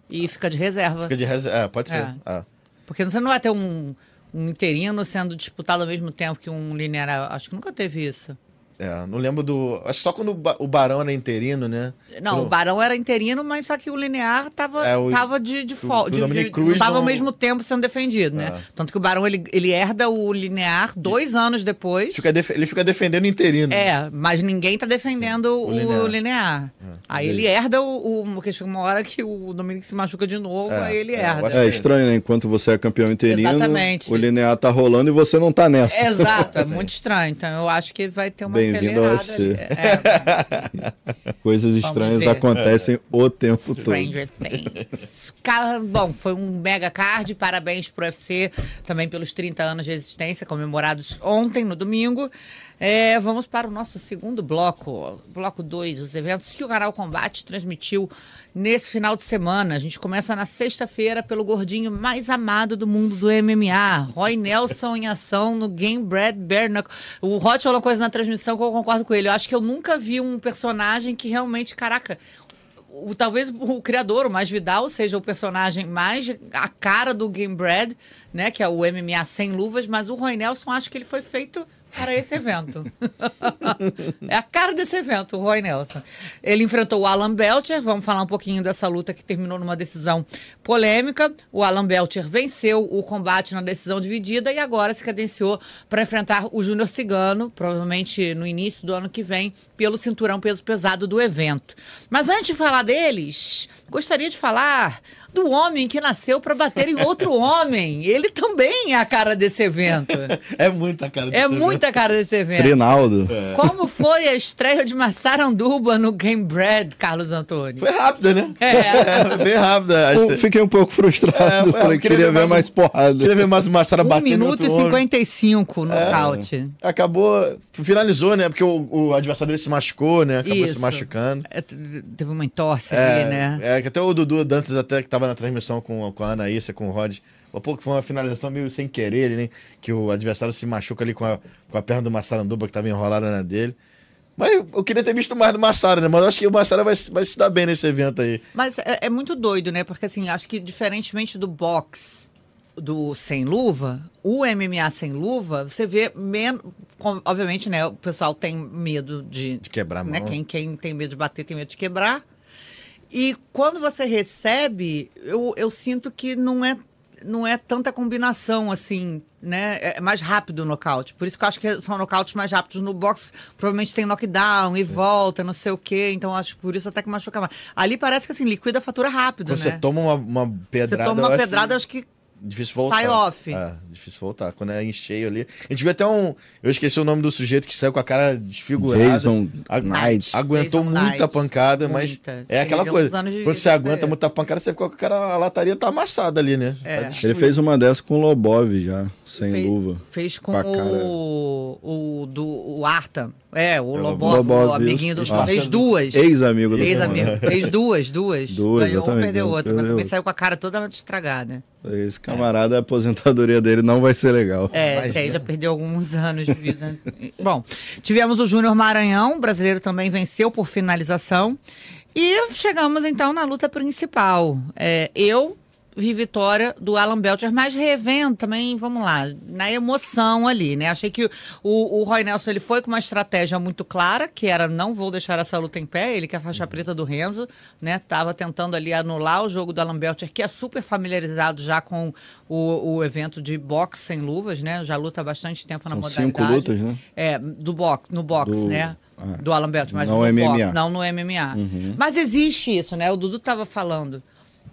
[SPEAKER 3] E fica de reserva.
[SPEAKER 5] Fica de reserva, é, pode ser. É.
[SPEAKER 3] Porque você não vai ter um, um interino sendo disputado ao mesmo tempo que um linear. Acho que nunca teve isso.
[SPEAKER 5] É, não lembro do. Acho que só quando o Barão era interino, né?
[SPEAKER 3] Não, quando... o Barão era interino, mas só que o linear tava, é, o, tava de, de folga. Não tava não... ao mesmo tempo sendo defendido, né? É. Tanto que o Barão ele, ele herda o linear dois anos depois.
[SPEAKER 5] Fica def... Ele fica defendendo o interino.
[SPEAKER 3] É, mas ninguém tá defendendo o, o linear. linear. É, aí ele herda o, o. Porque chega uma hora que o Dominic se machuca de novo, é, aí ele é, herda.
[SPEAKER 4] É, estranho, né? Enquanto você é campeão interino, Exatamente. o linear tá rolando e você não tá nessa.
[SPEAKER 3] Exato, é [LAUGHS] muito estranho. Então eu acho que vai ter uma
[SPEAKER 4] Bem-vindo ao UFC. É. [LAUGHS] Coisas estranhas acontecem o tempo Stranger todo. Things.
[SPEAKER 3] Bom, foi um mega card. Parabéns pro UFC também pelos 30 anos de existência, comemorados ontem, no domingo. É, vamos para o nosso segundo bloco, bloco 2, os eventos que o canal Combate transmitiu nesse final de semana. A gente começa na sexta-feira pelo gordinho mais amado do mundo do MMA, Roy Nelson em ação no Game Brad Bernacle. O Rod falou coisa na transmissão que eu concordo com ele. Eu acho que eu nunca vi um personagem que realmente, caraca, o, talvez o criador, o mais Vidal, seja o personagem mais a cara do Game Brad, né? Que é o MMA sem luvas, mas o Roy Nelson acho que ele foi feito para esse evento. [LAUGHS] é a cara desse evento, o Roy Nelson. Ele enfrentou o Alan Belcher, vamos falar um pouquinho dessa luta que terminou numa decisão polêmica. O Alan Belcher venceu o combate na decisão dividida e agora se credenciou para enfrentar o Júnior Cigano, provavelmente no início do ano que vem, pelo cinturão peso pesado do evento. Mas antes de falar deles, gostaria de falar do homem que nasceu para bater em outro [LAUGHS] homem. Ele também é a cara desse evento. [LAUGHS]
[SPEAKER 5] é muita cara
[SPEAKER 3] desse é evento. É muita cara desse evento.
[SPEAKER 4] Rinaldo.
[SPEAKER 3] É. Como foi a estreia de Massaranduba no Game Bread, Carlos Antônio?
[SPEAKER 5] Foi rápida, né?
[SPEAKER 3] É. é [LAUGHS]
[SPEAKER 5] bem rápida.
[SPEAKER 4] Eu fiquei um pouco frustrado. É, queria, queria, ver mais, mais porrada.
[SPEAKER 5] Queria ver mais o Massara um batendo.
[SPEAKER 3] 1 minuto e 55 no é. nocaute.
[SPEAKER 5] Acabou, finalizou, né? Porque o, o, adversário dele se machucou, né? Acabou Isso. se machucando.
[SPEAKER 3] É, teve uma entorse ali, né?
[SPEAKER 5] É, que até o Dudu Dantas até que tava na transmissão com, com a Anaísa, com o Rod. Um pouco foi uma finalização meio sem querer, né? Que o adversário se machuca ali com a, com a perna do Massaranduba, que estava enrolada na dele. Mas eu, eu, queria ter visto mais do Massara, né? Mas eu acho que o Massara vai, vai se dar bem nesse evento aí.
[SPEAKER 3] Mas é, é muito doido, né? Porque assim, acho que diferentemente do boxe do sem luva, o MMA sem luva, você vê menos. Obviamente, né? O pessoal tem medo de.
[SPEAKER 5] De quebrar a
[SPEAKER 3] né, mão. Né, quem, quem tem medo de bater tem medo de quebrar. E quando você recebe, eu, eu sinto que não é, não é tanta combinação assim, né? É mais rápido o nocaute. Por isso que eu acho que são nocautes mais rápidos. No box provavelmente tem knockdown e volta, não sei o quê. Então acho por isso até que machuca mais. Ali parece que assim, liquida a fatura rápido,
[SPEAKER 5] Quando
[SPEAKER 3] né?
[SPEAKER 5] Você toma uma, uma pedrada.
[SPEAKER 3] Você toma uma pedrada, acho que, acho que
[SPEAKER 5] Difícil voltar.
[SPEAKER 3] Sai off.
[SPEAKER 5] É, difícil voltar. Quando é em cheio ali. A gente viu até um. Eu esqueci o nome do sujeito que saiu com a cara desfigurada.
[SPEAKER 4] Jason Knight.
[SPEAKER 5] Aguentou
[SPEAKER 3] Jason
[SPEAKER 5] muita Knight. pancada, mas. Muita. É aquela coisa. Quando você aguenta muita pancada, você ficou com a cara. A lataria tá amassada ali, né?
[SPEAKER 3] É.
[SPEAKER 5] Tá
[SPEAKER 4] Ele fez uma dessa com o Lobov já, sem
[SPEAKER 3] fez,
[SPEAKER 4] luva.
[SPEAKER 3] Fez com o, o. do o Arta. É, o Lobov, Lobov o amiguinho dos. Ah, fez duas.
[SPEAKER 4] Ex-amigo do
[SPEAKER 3] Ex-amigo. [LAUGHS] Fez duas, duas.
[SPEAKER 4] Duas.
[SPEAKER 3] Ganhou uma, perdeu outra. Mas também saiu com a cara toda estragada.
[SPEAKER 4] Esse camarada, a aposentadoria dele não vai ser legal.
[SPEAKER 3] É, esse aí já perdeu alguns anos de vida. Bom, tivemos o Júnior Maranhão, brasileiro também venceu por finalização. E chegamos então na luta principal. É, eu vi vitória do Alan Belcher, mas revendo também, vamos lá, na emoção ali, né? Achei que o, o Roy Nelson ele foi com uma estratégia muito clara, que era não vou deixar essa luta em pé, ele que é a faixa preta do Renzo, né? Tava tentando ali anular o jogo do Alan Belcher, que é super familiarizado já com o, o evento de boxe sem luvas, né? Já luta há bastante tempo na
[SPEAKER 4] São
[SPEAKER 3] modalidade.
[SPEAKER 4] cinco lutas, né?
[SPEAKER 3] É, do boxe, no boxe, do... né? Ah. Do Alan Belcher, mas
[SPEAKER 4] não
[SPEAKER 3] no
[SPEAKER 4] MMA.
[SPEAKER 3] boxe, não no MMA. Uhum. Mas existe isso, né? O Dudu tava falando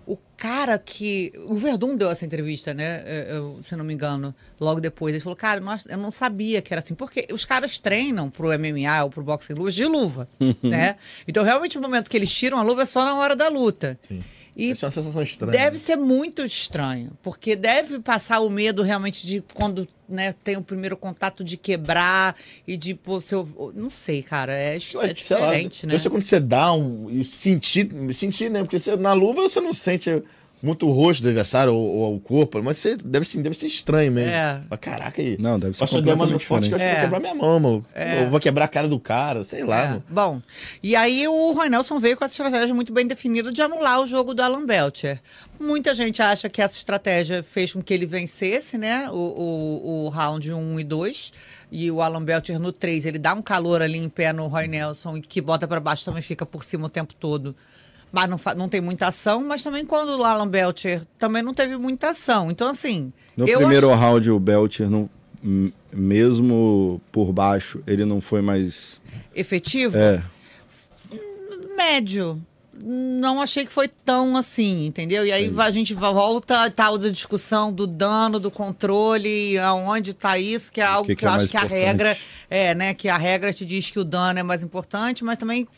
[SPEAKER 3] o cara que. O Verdun deu essa entrevista, né? Eu, se não me engano, logo depois. Ele falou, cara, nós, eu não sabia que era assim. Porque os caras treinam pro MMA ou pro boxe em luvas de luva, [LAUGHS] né? Então, realmente, o momento que eles tiram a luva é só na hora da luta. Sim. E é uma sensação estranha. Deve ser muito estranho, porque deve passar o medo realmente de quando né, tem o primeiro contato de quebrar e de pô, seu. Não sei, cara. É, é diferente, lá, né?
[SPEAKER 5] Isso quando você dá um. e sentir, sentir, né? Porque você, na luva você não sente muito o rosto do adversário ou, ou o corpo, mas você, deve, ser, deve ser estranho mesmo. É. Mas, caraca aí.
[SPEAKER 4] Não, deve ser Posso der mais forte
[SPEAKER 5] que eu acho é. que vou quebrar minha mão, mano. É. Ou vou quebrar a cara do cara, sei lá. É.
[SPEAKER 3] Bom, e aí o Roy Nelson veio com essa estratégia muito bem definida de anular o jogo do Alan Belcher. Muita gente acha que essa estratégia fez com que ele vencesse, né? O, o, o round 1 e 2 e o Alan Belcher no 3, ele dá um calor ali em pé no Roy Nelson e que bota para baixo também fica por cima o tempo todo mas não, não tem muita ação, mas também quando o Alan Belcher também não teve muita ação. Então, assim.
[SPEAKER 4] No primeiro acho... round, o Belcher, não, mesmo por baixo, ele não foi mais.
[SPEAKER 3] Efetivo?
[SPEAKER 4] É.
[SPEAKER 3] Médio. Não achei que foi tão assim, entendeu? E aí Sim. a gente volta a tal da discussão do dano, do controle, aonde está isso, que é algo que, que, que eu é acho que a regra é, né? Que a regra te diz que o dano é mais importante, mas também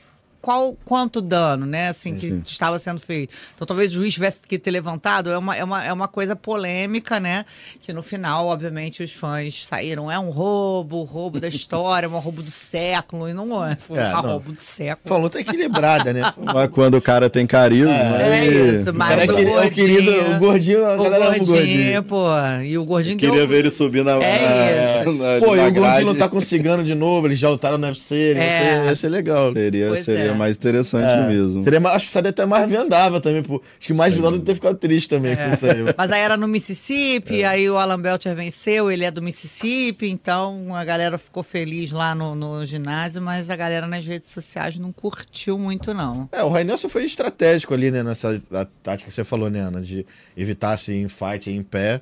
[SPEAKER 3] qual quanto dano, né, assim, que estava sendo feito. Então talvez o juiz tivesse que ter levantado, é uma, é, uma, é uma coisa polêmica, né, que no final, obviamente, os fãs saíram, é um roubo, roubo da história, um roubo do século, e não é, foi é, um roubo do século.
[SPEAKER 5] Falou tá equilibrada, né? [LAUGHS]
[SPEAKER 4] Mas quando o cara tem carisma,
[SPEAKER 3] é, é isso, mas o,
[SPEAKER 5] gordinho, o querido, o gordinho, a
[SPEAKER 3] o gordinho, gordinho, pô, e o gordinho
[SPEAKER 4] Queria deu... ver ele subir [LAUGHS] na...
[SPEAKER 3] É
[SPEAKER 5] isso. Na, pô, e o gordinho lutar com o cigano de novo, eles já lutaram no UFC, é. ia ser legal.
[SPEAKER 4] Seria, seria mais interessante é. mesmo.
[SPEAKER 5] Seria, acho que seria até mais vendável também. Pô. Acho que mais vilão deve ter ficado triste também é. com isso aí.
[SPEAKER 3] Mas aí era no Mississippi, é. aí o Alan Belcher venceu, ele é do Mississippi, então a galera ficou feliz lá no, no ginásio, mas a galera nas redes sociais não curtiu muito, não.
[SPEAKER 5] É, o Ray Nelson foi estratégico ali, né, nessa tática que você falou, né, Ana, de evitar assim, fight em pé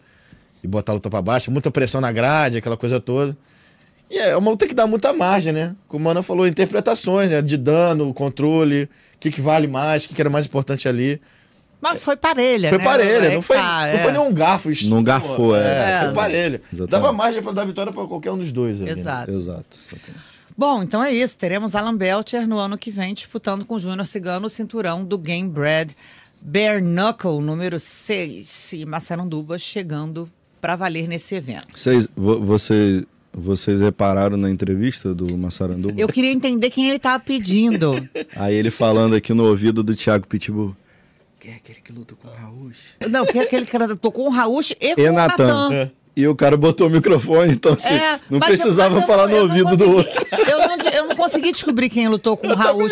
[SPEAKER 5] e botar a luta pra baixo, muita pressão na grade, aquela coisa toda. E é uma luta que dá muita margem, né? Como a Ana falou, interpretações, né? De dano, controle, o que, que vale mais, o que, que era mais importante ali.
[SPEAKER 3] Mas foi parelha,
[SPEAKER 5] foi
[SPEAKER 3] né?
[SPEAKER 5] Parelha, não foi parelha, não foi nenhum garfo.
[SPEAKER 4] Não garfou, é.
[SPEAKER 5] é. Foi parelha. Exatamente. Dava margem para dar vitória para qualquer um dos dois. Ali?
[SPEAKER 3] Exato.
[SPEAKER 4] Né? Exato.
[SPEAKER 3] Bom, então é isso. Teremos Alan Belcher no ano que vem disputando com o Júnior Cigano o cinturão do Game Bread Bare Knuckle número 6. E Marcelo Duba chegando para valer nesse evento.
[SPEAKER 4] Vocês, você vocês repararam na entrevista do Massaranduba?
[SPEAKER 3] Eu queria entender quem ele estava pedindo. [LAUGHS]
[SPEAKER 4] Aí ele falando aqui no ouvido do Thiago Pitbull.
[SPEAKER 5] Quem é aquele que luta com o Raúcho?
[SPEAKER 3] Não, quem é aquele que lutou com o Raúcho e, e com o Natan. É.
[SPEAKER 4] E o cara botou o microfone, então assim, é, não precisava eu, falar no ouvido do outro. [LAUGHS]
[SPEAKER 3] Eu não, eu não consegui descobrir quem lutou com o Raul.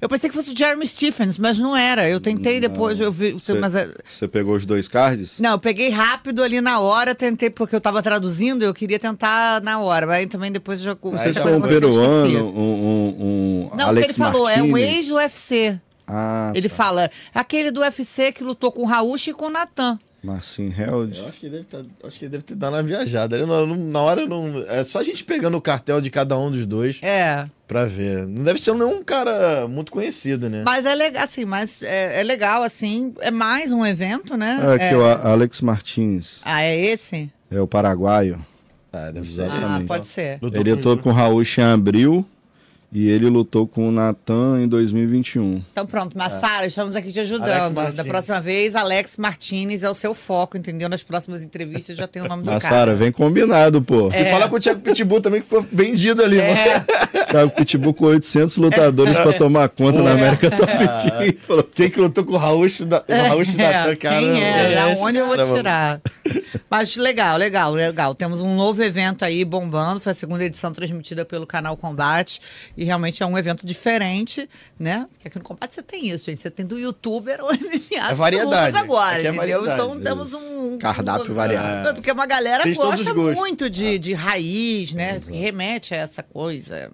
[SPEAKER 3] Eu pensei que fosse o Jeremy Stephens, mas não era. Eu tentei depois, eu vi.
[SPEAKER 4] Você,
[SPEAKER 3] mas...
[SPEAKER 4] É- pegou os dois cards?
[SPEAKER 3] Não, eu peguei rápido ali na hora, tentei, porque eu tava traduzindo, eu queria tentar na hora. Mas também depois eu já.
[SPEAKER 4] Você já um peruano, um, um,
[SPEAKER 3] um. Não,
[SPEAKER 4] Alex
[SPEAKER 3] ele falou, é um ex-UFC.
[SPEAKER 4] Ah,
[SPEAKER 3] ele tá. fala, aquele do UFC que lutou com o Raul e com o Natan.
[SPEAKER 4] Marcin Held.
[SPEAKER 5] Eu acho que deve tá, acho que deve ter dado uma viajada. Eu não, na hora não. É só a gente pegando o cartel de cada um dos dois.
[SPEAKER 3] É.
[SPEAKER 5] Pra ver. Não deve ser nenhum cara muito conhecido, né?
[SPEAKER 3] Mas é legal, assim, mas é, é legal, assim. É mais um evento, né?
[SPEAKER 4] É, aqui é... o Alex Martins.
[SPEAKER 3] Ah, é esse?
[SPEAKER 4] É o paraguaio.
[SPEAKER 5] Ah, deve ser.
[SPEAKER 3] Ah, pode ser.
[SPEAKER 4] Ele é todo com o Raul em abril. E ele lutou com o Natan em 2021.
[SPEAKER 3] Então pronto, Massara, é. estamos aqui te ajudando. Da próxima vez, Alex Martinez é o seu foco, entendeu? Nas próximas entrevistas já tem o nome do Massara, cara. Massara,
[SPEAKER 4] vem combinado, pô.
[SPEAKER 5] É. E fala com o Thiago Pitbull também, que foi vendido ali. É. [LAUGHS]
[SPEAKER 4] Thiago Pitbull com 800 lutadores é. pra tomar conta na América Top
[SPEAKER 5] Team. Falou, quem que lutou com o Raul da, é. Raul
[SPEAKER 3] Natan, cara? Quem é? é Aonde eu vou tirar? Mas legal, legal, legal. Temos um novo evento aí bombando. Foi a segunda edição transmitida pelo canal Combate. E realmente é um evento diferente, né? Que aqui no Combate você tem isso, gente. Você tem do youtuber ou [LAUGHS] MMA.
[SPEAKER 5] É variedade.
[SPEAKER 3] agora, é entendeu? Variedade, então temos um.
[SPEAKER 4] Cardápio um, variado.
[SPEAKER 3] É. Porque uma galera tem gosta muito de, de raiz, né? Que remete a essa coisa.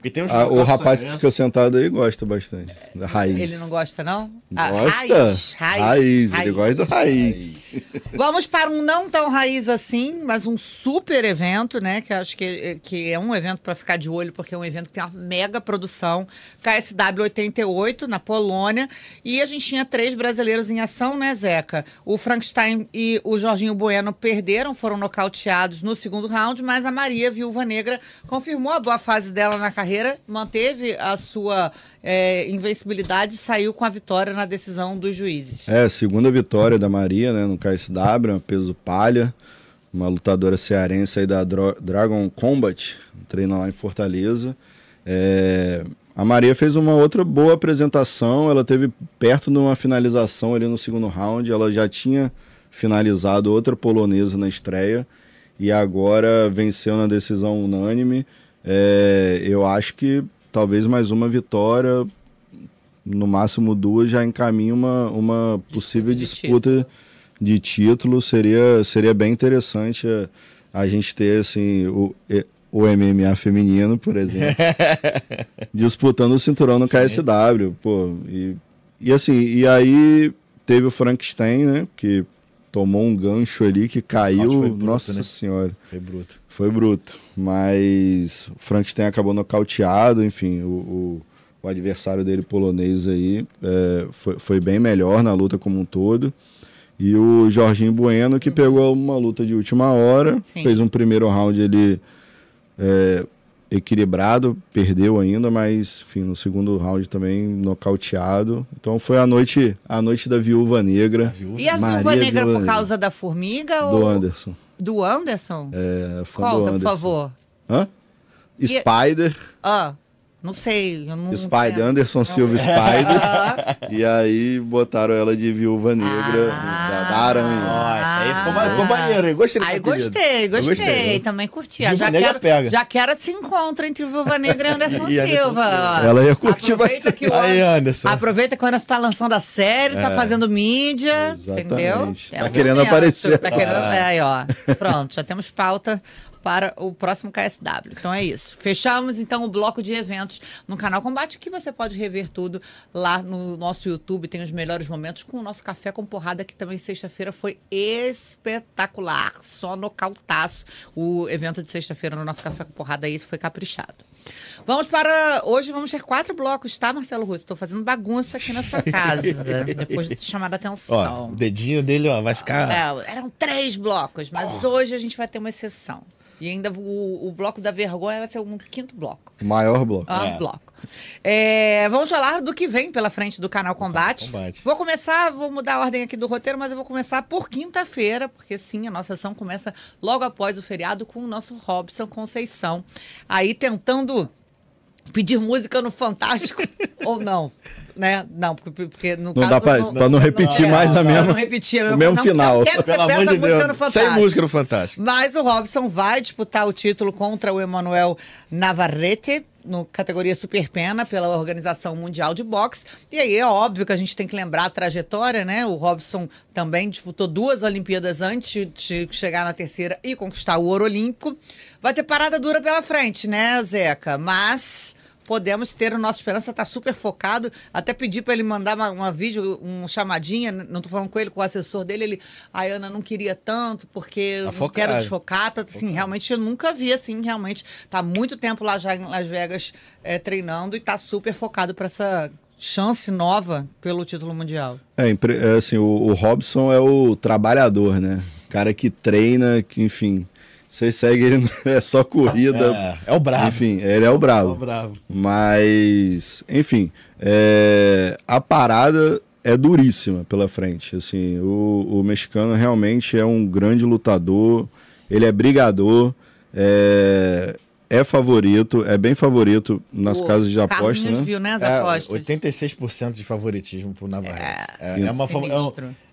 [SPEAKER 4] Porque tem ah, o rapaz que fica sentado aí gosta bastante da raiz.
[SPEAKER 3] Ele não gosta, não?
[SPEAKER 4] Ah, gosta. raiz, raiz, raiz, raiz. Ele gosta do raiz.
[SPEAKER 3] Vamos para um não tão raiz assim, mas um super evento, né? Que acho que, que é um evento para ficar de olho, porque é um evento que tem uma mega produção. KSW 88, na Polônia. E a gente tinha três brasileiros em ação, né, Zeca? O Frankenstein e o Jorginho Bueno perderam, foram nocauteados no segundo round, mas a Maria, viúva negra, confirmou a boa fase dela na carreira carreira, manteve a sua é, invencibilidade saiu com a vitória na decisão dos juízes.
[SPEAKER 4] É, segunda vitória da Maria, né, no KSW, peso palha, uma lutadora cearense aí da Dro Dragon Combat, treina lá em Fortaleza. É, a Maria fez uma outra boa apresentação, ela teve perto de uma finalização ali no segundo round, ela já tinha finalizado outra polonesa na estreia e agora venceu na decisão unânime. É, eu acho que talvez mais uma vitória, no máximo duas, já encaminha uma, uma possível de disputa título. de título. Seria, seria bem interessante a, a gente ter assim, o, o MMA feminino, por exemplo, [LAUGHS] disputando o cinturão no Sim. KSW. Pô, e, e assim, e aí teve o Frankenstein, né? Que tomou um gancho ali que caiu. Bruto, Nossa né? senhora.
[SPEAKER 5] Foi bruto.
[SPEAKER 4] Foi bruto. Mas o Frankenstein acabou nocauteado, enfim, o, o, o adversário dele polonês aí é, foi, foi bem melhor na luta como um todo. E o Jorginho Bueno, que pegou uma luta de última hora, Sim. fez um primeiro round ele é, equilibrado, perdeu ainda, mas enfim, no segundo round também nocauteado. Então foi a noite, a noite da Viúva Negra. A
[SPEAKER 3] viúva. E a Maria Viúva Negra Viúva por causa da formiga?
[SPEAKER 4] Do ou... Anderson.
[SPEAKER 3] Do Anderson?
[SPEAKER 4] É, fã
[SPEAKER 3] Conta,
[SPEAKER 4] do Anderson.
[SPEAKER 3] por favor.
[SPEAKER 4] Hã? Spider.
[SPEAKER 3] Ah. Não sei. Eu não,
[SPEAKER 4] Spider, não Anderson Silva Spider. [LAUGHS] e aí botaram ela de viúva negra ah, da, da aranha.
[SPEAKER 5] Nossa, aí ficou, ficou maneiro. Gostei
[SPEAKER 3] Aí gostei, gostei, gostei. Também curti. Viúva já quero, pega. já quero esse encontro entre Viúva Negra e Anderson [LAUGHS] e Silva. Anderson
[SPEAKER 4] ela ia curtir
[SPEAKER 3] aproveita
[SPEAKER 4] bastante.
[SPEAKER 3] Que o, aí, Anderson. Aproveita que o Anderson tá lançando a série, tá é. tá fazendo mídia. Exatamente. Entendeu?
[SPEAKER 4] É tá querendo aparecer.
[SPEAKER 3] Tá querendo, ah. aí, ó. Pronto, já temos pauta para o próximo KSW. Então é isso. Fechamos então o bloco de eventos no canal Combate, que você pode rever tudo lá no nosso YouTube. Tem os melhores momentos com o nosso café com porrada, que também sexta-feira foi espetacular. Só no cautaço. O evento de sexta-feira no nosso café com porrada, isso foi caprichado. Vamos para. Hoje vamos ter quatro blocos, tá, Marcelo Russo? Estou fazendo bagunça aqui na sua casa. [LAUGHS] depois de chamar a atenção.
[SPEAKER 5] Ó, o dedinho dele, ó, vai ficar.
[SPEAKER 3] É, eram três blocos, mas oh. hoje a gente vai ter uma exceção. E ainda o, o bloco da vergonha vai ser um quinto bloco.
[SPEAKER 4] Maior bloco.
[SPEAKER 3] Ah, é. bloco. É, vamos falar do que vem pela frente do canal Combate. Combate. Vou começar, vou mudar a ordem aqui do roteiro, mas eu vou começar por quinta-feira, porque sim, a nossa ação começa logo após o feriado com o nosso Robson Conceição. Aí tentando pedir música no Fantástico [LAUGHS] ou não né? Não, porque, porque no
[SPEAKER 4] não
[SPEAKER 3] caso...
[SPEAKER 4] Dá pra, não, pra não repetir não, mais a mesma, não
[SPEAKER 3] repetir
[SPEAKER 4] o mesmo
[SPEAKER 3] não,
[SPEAKER 4] final.
[SPEAKER 3] Não quero que Pelo você peça de música Deus. no Fantástico.
[SPEAKER 4] Sem música no Fantástico.
[SPEAKER 3] Mas o Robson vai disputar o título contra o Emanuel Navarrete, no categoria Super Pena pela Organização Mundial de Boxe. E aí é óbvio que a gente tem que lembrar a trajetória, né? O Robson também disputou duas Olimpíadas antes de chegar na terceira e conquistar o ouro olímpico. Vai ter parada dura pela frente, né, Zeca? Mas podemos ter o nosso esperança tá super focado. Até pedi para ele mandar uma, uma, vídeo, um chamadinha, não tô falando com ele, com o assessor dele, ele, a Ana não queria tanto porque tá não quero desfocar, tá, assim, realmente eu nunca vi assim, realmente tá muito tempo lá já em Las Vegas é, treinando e tá super focado para essa chance nova pelo título mundial.
[SPEAKER 4] É, é assim, o, o Robson é o trabalhador, né? Cara que treina, que enfim, você segue ele, [LAUGHS] é só corrida.
[SPEAKER 5] É, é o bravo.
[SPEAKER 4] Enfim, ele é o bravo. É o
[SPEAKER 5] bravo.
[SPEAKER 4] Mas, enfim, é, a parada é duríssima pela frente. Assim, o, o mexicano realmente é um grande lutador, ele é brigador. É, é favorito, é bem favorito nas casas de aposta, né?
[SPEAKER 3] viu, né, as
[SPEAKER 5] é,
[SPEAKER 3] apostas.
[SPEAKER 5] 86% de favoritismo pro Navarro. É, é, é, uma,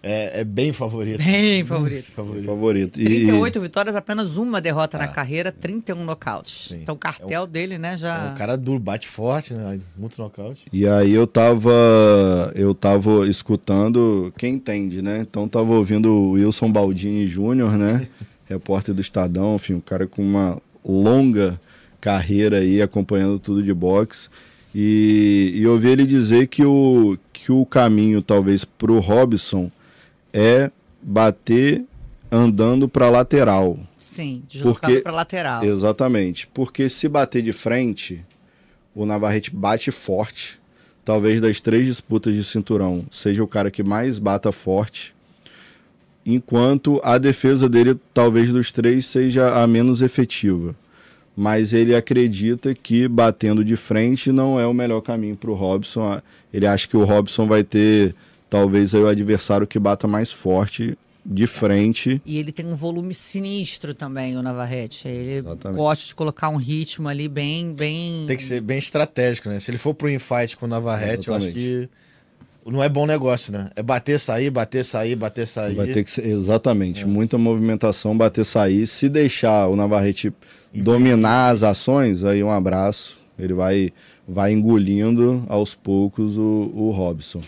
[SPEAKER 5] é, é, bem favorito.
[SPEAKER 3] Bem favorito.
[SPEAKER 4] favorito. favorito.
[SPEAKER 3] 38 e... vitórias, apenas uma derrota ah, na carreira, 31 nocautes. Sim. Então o cartel é dele, né, já...
[SPEAKER 5] É um cara duro, bate forte, né? Muito nocaute.
[SPEAKER 4] E aí eu tava, eu tava escutando, quem entende, né? Então tava ouvindo o Wilson Baldini Júnior, né? [LAUGHS] repórter do Estadão, enfim, um cara com uma longa carreira aí acompanhando tudo de boxe. E, e ouvi ele dizer que o, que o caminho, talvez, para o Robson é bater andando para lateral.
[SPEAKER 3] Sim, deslocado para lateral.
[SPEAKER 4] Exatamente. Porque se bater de frente, o Navarrete bate forte. Talvez das três disputas de cinturão, seja o cara que mais bata forte. Enquanto a defesa dele, talvez dos três, seja a menos efetiva mas ele acredita que batendo de frente não é o melhor caminho para o Robson. Ele acha que o Robson vai ter talvez aí o adversário que bata mais forte de frente.
[SPEAKER 3] E ele tem um volume sinistro também, o Navarrete. Ele Exatamente. gosta de colocar um ritmo ali bem, bem.
[SPEAKER 5] Tem que ser bem estratégico, né? Se ele for pro infight com o Navarrete, eu acho que não é bom negócio, né? É bater, sair, bater, sair, bater, sair.
[SPEAKER 4] Vai ter que exatamente. É. Muita movimentação, bater, sair. Se deixar o Navarrete dominar as ações, aí um abraço. Ele vai, vai engolindo aos poucos o, o Robson.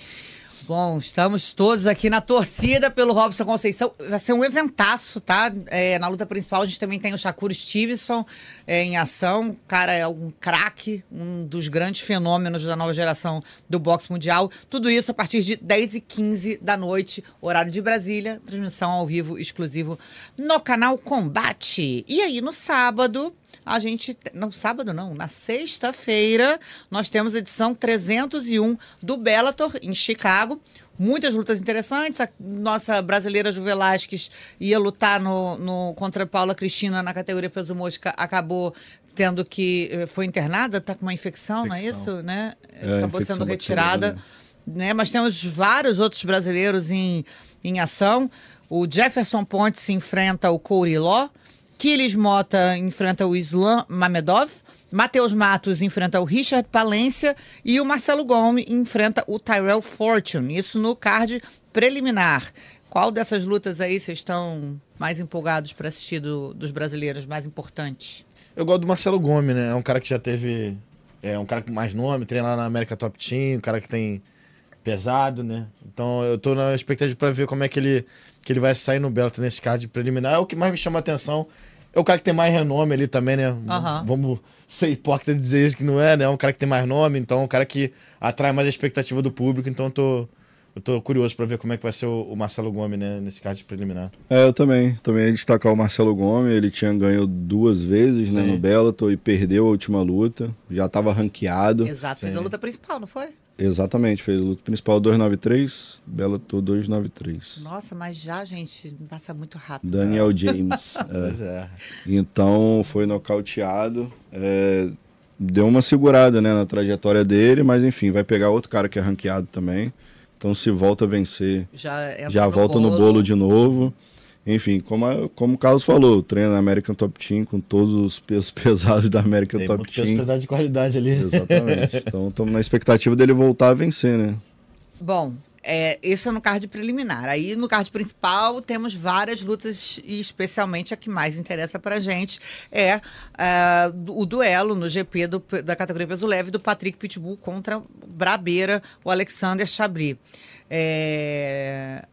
[SPEAKER 3] Bom, estamos todos aqui na torcida pelo Robson Conceição. Vai ser um eventaço, tá? É, na luta principal a gente também tem o Shakur Stevenson é, em ação. O cara é um craque, um dos grandes fenômenos da nova geração do boxe mundial. Tudo isso a partir de 10 e 15 da noite, horário de Brasília. Transmissão ao vivo exclusivo no canal Combate. E aí, no sábado, a gente. No sábado, não, na sexta-feira, nós temos a edição 301 do Bellator em Chicago. Muitas lutas interessantes. A nossa brasileira Ju Velasquez ia lutar no, no, contra a Paula Cristina na categoria peso mosca, acabou tendo que. Eh, foi internada, está com uma infecção, infecção, não é isso? Né? É, acabou sendo retirada. Né? Mas temos vários outros brasileiros em, em ação. O Jefferson Ponte se enfrenta o Corey Law. Kilis Mota enfrenta o Islam Mamedov. Matheus Matos enfrenta o Richard Palência e o Marcelo Gomes enfrenta o Tyrell Fortune. Isso no card preliminar. Qual dessas lutas aí vocês estão mais empolgados para assistir do, dos brasileiros, mais importantes?
[SPEAKER 5] Eu gosto do Marcelo Gomes, né? É um cara que já teve. É um cara com mais nome, treina lá na América Top Team, um cara que tem pesado, né? Então eu tô na expectativa para ver como é que ele, que ele vai sair no Bellator nesse card preliminar. É o que mais me chama a atenção é o cara que tem mais renome ali também, né? Uhum. Vamos ser hipócrita de dizer isso que não é, né? É um cara que tem mais nome, então é um cara que atrai mais a expectativa do público. Então eu tô, eu tô curioso para ver como é que vai ser o, o, Marcelo Gomes, né? Nesse card preliminar.
[SPEAKER 4] É, eu também. Também ia destacar o Marcelo Gomes. Ele tinha ganho duas vezes, né? No Bellator e perdeu a última luta. Já tava ranqueado.
[SPEAKER 3] Exato, Sim. fez a luta principal, não foi?
[SPEAKER 4] Exatamente, fez o luta principal 293, Bellator 293.
[SPEAKER 3] Nossa, mas já, gente, passa muito rápido.
[SPEAKER 4] Daniel James. [LAUGHS] é. é. Então foi nocauteado. É, deu uma segurada né, na trajetória dele, mas enfim, vai pegar outro cara que é ranqueado também. Então se volta a vencer, já, já volta bolo. no bolo de novo. Enfim, como, a, como o Carlos falou, treina na American Top Team com todos os pesos [LAUGHS] pesados da American Tem Top Team. Tem
[SPEAKER 5] peso de qualidade ali.
[SPEAKER 4] Exatamente. [LAUGHS] então estamos na expectativa dele voltar a vencer, né?
[SPEAKER 3] Bom, é, isso é no card preliminar. Aí no card principal temos várias lutas, e especialmente a que mais interessa pra gente é uh, o duelo no GP do, da categoria peso leve do Patrick Pitbull contra Brabeira, o Alexander Chabri. É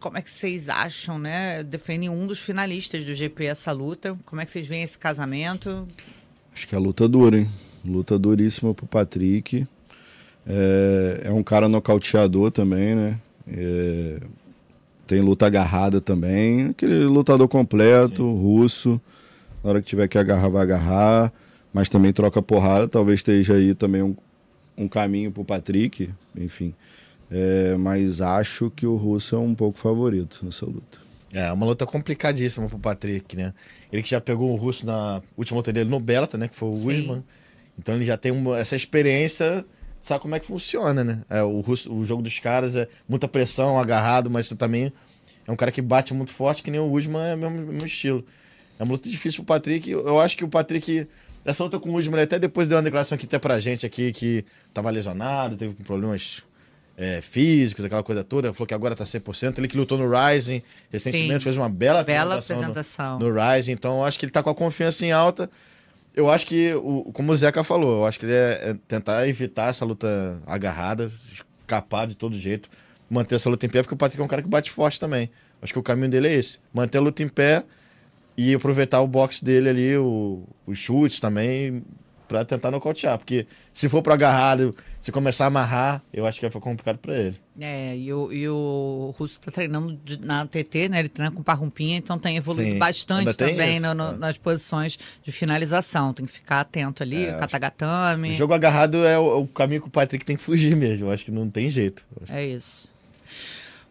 [SPEAKER 3] como é que vocês acham, né? Defendem um dos finalistas do GP essa luta. Como é que vocês veem esse casamento?
[SPEAKER 4] Acho que é luta dura, hein? Luta duríssima pro Patrick. É, é um cara nocauteador também, né? É, tem luta agarrada também. Aquele lutador completo, Sim. russo. Na hora que tiver que agarrar, vai agarrar. Mas também troca porrada. Talvez esteja aí também um, um caminho pro Patrick. Enfim. É, mas acho que o Russo é um pouco favorito nessa luta.
[SPEAKER 5] É, uma luta complicadíssima pro Patrick, né? Ele que já pegou o Russo na última luta dele no Bellator, né? Que foi o Sim. Então ele já tem uma, essa experiência, sabe como é que funciona, né? É, o, Russo, o jogo dos caras é muita pressão, agarrado, mas também é um cara que bate muito forte, que nem o Usman é o mesmo, mesmo estilo. É uma luta difícil pro Patrick. Eu acho que o Patrick... Essa luta com o Usman, até depois deu uma declaração aqui até pra gente aqui, que tava lesionado, teve problemas é, físicos, aquela coisa toda. Falou que agora tá 100%. Ele que lutou no Rising recentemente, Sim. fez uma bela,
[SPEAKER 3] bela apresentação,
[SPEAKER 5] no, no, Rising. Então, eu acho que ele tá com a confiança em alta. Eu acho que, o, como o Zeca falou, eu acho que ele é, é tentar evitar essa luta agarrada, escapar de todo jeito, manter essa luta em pé, porque o Patrick é um cara que bate forte também. Acho que o caminho dele é esse: manter a luta em pé e aproveitar o boxe dele ali, o, os chutes também, para tentar nocautear. Porque se for pro agarrado, se começar a amarrar, eu acho que vai ficar complicado para ele.
[SPEAKER 3] É, e o, e o Russo tá treinando na TT, né? Ele treina com parrumpinha, então tem evoluído Sim, bastante também no, no, é. nas posições de finalização. Tem que ficar atento ali, é, katagatame.
[SPEAKER 5] O jogo agarrado é o, o, caminho que o Patrick tem que fugir mesmo. Eu acho que não tem jeito.
[SPEAKER 3] É isso.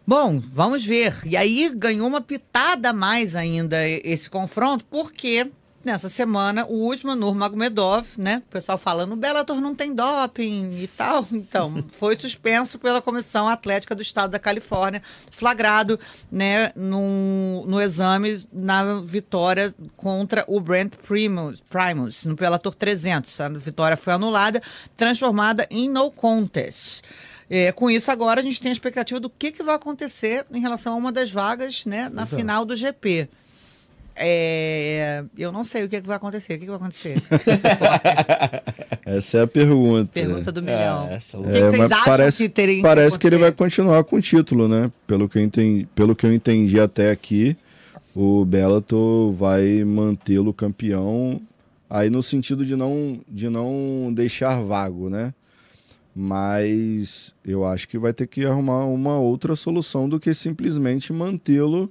[SPEAKER 3] Bom, vamos ver. E aí ganhou uma pitada mais ainda esse confronto, porque nessa semana, o Usman Nurmagomedov, né? O pessoal falando, o Bellator não tem doping e tal. [LAUGHS] Então, foi suspenso pela Comissão Atlética do Estado da Califórnia, flagrado, né, no, no exame na vitória contra o Brent Primus, Primus no Bellator 300. A vitória foi anulada, transformada em no contest. É, com isso, agora a gente tem a expectativa do que, que vai acontecer em relação a uma das vagas né, na Exato. final do GP. É, eu não sei o que, é que vai acontecer. O que, é que vai acontecer? [LAUGHS]
[SPEAKER 4] essa é a pergunta.
[SPEAKER 3] Pergunta do milhão.
[SPEAKER 4] É, essa... o que, é, que vocês acham parece, que teria Parece que, que ele vai continuar com o título, né? Pelo que eu entendi, pelo que eu entendi até aqui, o Bellator vai mantê-lo campeão aí no sentido de não, de não deixar vago, né? Mas eu acho que vai ter que arrumar uma outra solução do que simplesmente mantê-lo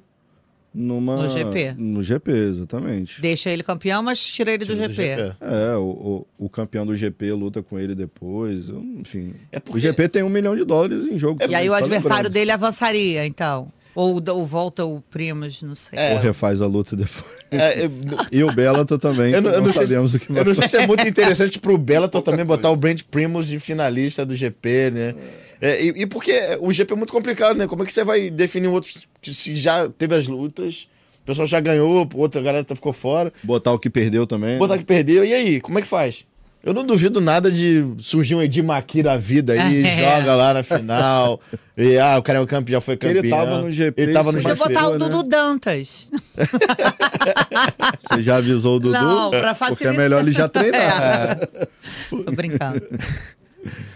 [SPEAKER 4] numa,
[SPEAKER 3] no GP.
[SPEAKER 4] No GP, exatamente.
[SPEAKER 3] Deixa ele campeão, mas tira ele do, GP. do GP.
[SPEAKER 4] É, o, o, o, campeão do GP luta com ele depois. Enfim. É porque... O GP tem um milhão de dólares em jogo.
[SPEAKER 3] É, e aí o tá adversário lembrando. dele avançaria, então. Ou, ou volta o Primos, não sei.
[SPEAKER 4] É. Ou refaz a luta depois. É, eu... [LAUGHS] e o Bellator também, eu não, eu não sabemos
[SPEAKER 5] se,
[SPEAKER 4] o que vai
[SPEAKER 5] Eu não sei se é muito interessante pro Bellator também botar o Brand Primos de finalista do GP, né? É, e, e, porque o GP é muito complicado, né? Como é que você vai definir um outro que se já teve as lutas, o pessoal já ganhou, outra galera ficou fora.
[SPEAKER 4] Botar o que perdeu também.
[SPEAKER 5] Botar o que perdeu, e aí, como é que faz? Eu não duvido nada de surgir um Edir Maqui da vida aí, [LAUGHS] é. joga lá na final. [LAUGHS] e ah, o cara é o campeão, já foi campeão.
[SPEAKER 4] Ele tava no GP.
[SPEAKER 5] Ele tava no
[SPEAKER 3] GP. botar o né? Dudu Dantas. [LAUGHS]
[SPEAKER 4] Você já avisou o Dudu?
[SPEAKER 3] Não, pra facilitar.
[SPEAKER 4] Porque é melhor ele já treinar.
[SPEAKER 3] É. Tô brincando.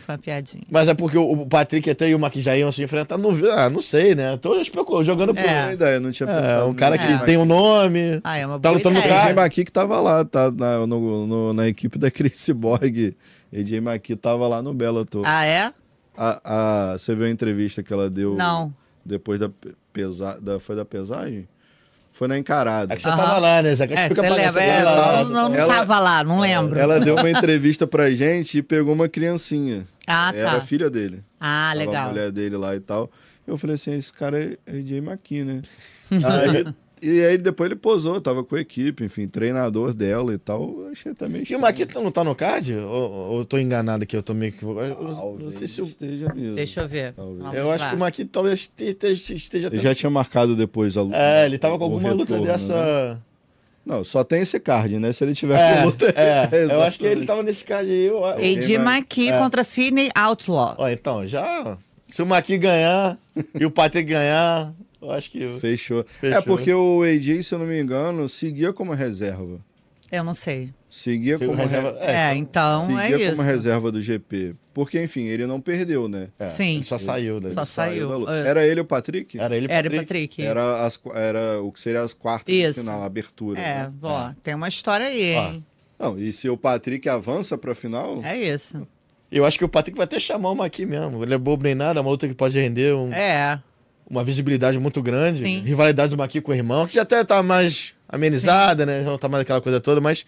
[SPEAKER 3] Foi uma piadinha.
[SPEAKER 5] Mas é porque o Patrick até e o Marquinhos já iam se enfrentar. Não, ah, não sei, né? Tô especulando, jogando por.
[SPEAKER 4] É. ideia, não tinha
[SPEAKER 5] é, pensado. É, um cara que tem um nome.
[SPEAKER 3] Ah, é uma
[SPEAKER 5] tá lutando
[SPEAKER 3] no
[SPEAKER 4] cara. O Maqui que tava lá, tá na, no, no, na equipe da Chris Borg. AJ Maqui tava lá no Bellator.
[SPEAKER 3] Ah, é?
[SPEAKER 4] A, a, você viu a entrevista que ela deu?
[SPEAKER 3] Não.
[SPEAKER 4] Depois da, pesa, da, foi da pesagem? Foi na encarada.
[SPEAKER 5] É que você uhum. tava lá, né? Você,
[SPEAKER 3] é, você lembra? É, não, não, não ela, tava lá, não lembro.
[SPEAKER 4] Ela deu uma [LAUGHS] entrevista pra gente e pegou uma criancinha.
[SPEAKER 3] Ah,
[SPEAKER 4] Era
[SPEAKER 3] tá.
[SPEAKER 4] a filha dele.
[SPEAKER 3] Ah, legal.
[SPEAKER 4] A mulher dele lá e tal. Eu falei assim, esse cara é, é Jay McKee, né? [LAUGHS] aí, e aí depois ele posou, tava com a equipe, enfim, treinador dela e tal. Achei também
[SPEAKER 5] E o Maqui não tá no card? Ou, ou eu tô enganado aqui? Eu tô meio que.
[SPEAKER 4] não sei se eu... esteja mesmo.
[SPEAKER 3] Deixa eu ver.
[SPEAKER 5] Eu acho que o Maqui talvez esteja. esteja
[SPEAKER 4] ele já tinha marcado depois a
[SPEAKER 5] luta. É, ele tava com alguma retorno, luta dessa. Né?
[SPEAKER 4] Não, só tem esse card, né? Se ele tiver é, luta.
[SPEAKER 5] É, [LAUGHS] eu acho que ele tava nesse card aí. Eu,
[SPEAKER 3] Ed Maqui é. contra Sidney Outlaw.
[SPEAKER 5] Ó, então, já. Se o Maqui ganhar e o Patrick ganhar, eu acho que.
[SPEAKER 4] Fechou. Fechou. É porque o AJ, se eu não me engano, seguia como reserva.
[SPEAKER 3] Eu não sei.
[SPEAKER 4] Seguia como reserva.
[SPEAKER 3] Re... É, então seguia é
[SPEAKER 4] isso. como reserva do GP. Porque, enfim, ele não perdeu, né?
[SPEAKER 3] É, Sim.
[SPEAKER 5] só saiu. Né?
[SPEAKER 3] Só saiu.
[SPEAKER 4] saiu era ele o Patrick?
[SPEAKER 5] Era ele o
[SPEAKER 3] Patrick. Era, Patrick,
[SPEAKER 4] era, as, era o que seria as quartas isso. de final, a abertura.
[SPEAKER 3] É,
[SPEAKER 4] né?
[SPEAKER 3] ó, é. tem uma história aí, hein?
[SPEAKER 4] Não, e se o Patrick avança pra final...
[SPEAKER 3] É isso.
[SPEAKER 5] Eu acho que o Patrick vai até chamar uma aqui mesmo. Ele é bobo nem nada, é uma luta que pode render um...
[SPEAKER 3] É
[SPEAKER 5] uma visibilidade muito grande. Sim. Rivalidade do Maqui com o irmão, que já até tá mais amenizada, Sim. né? Já não tá mais aquela coisa toda, mas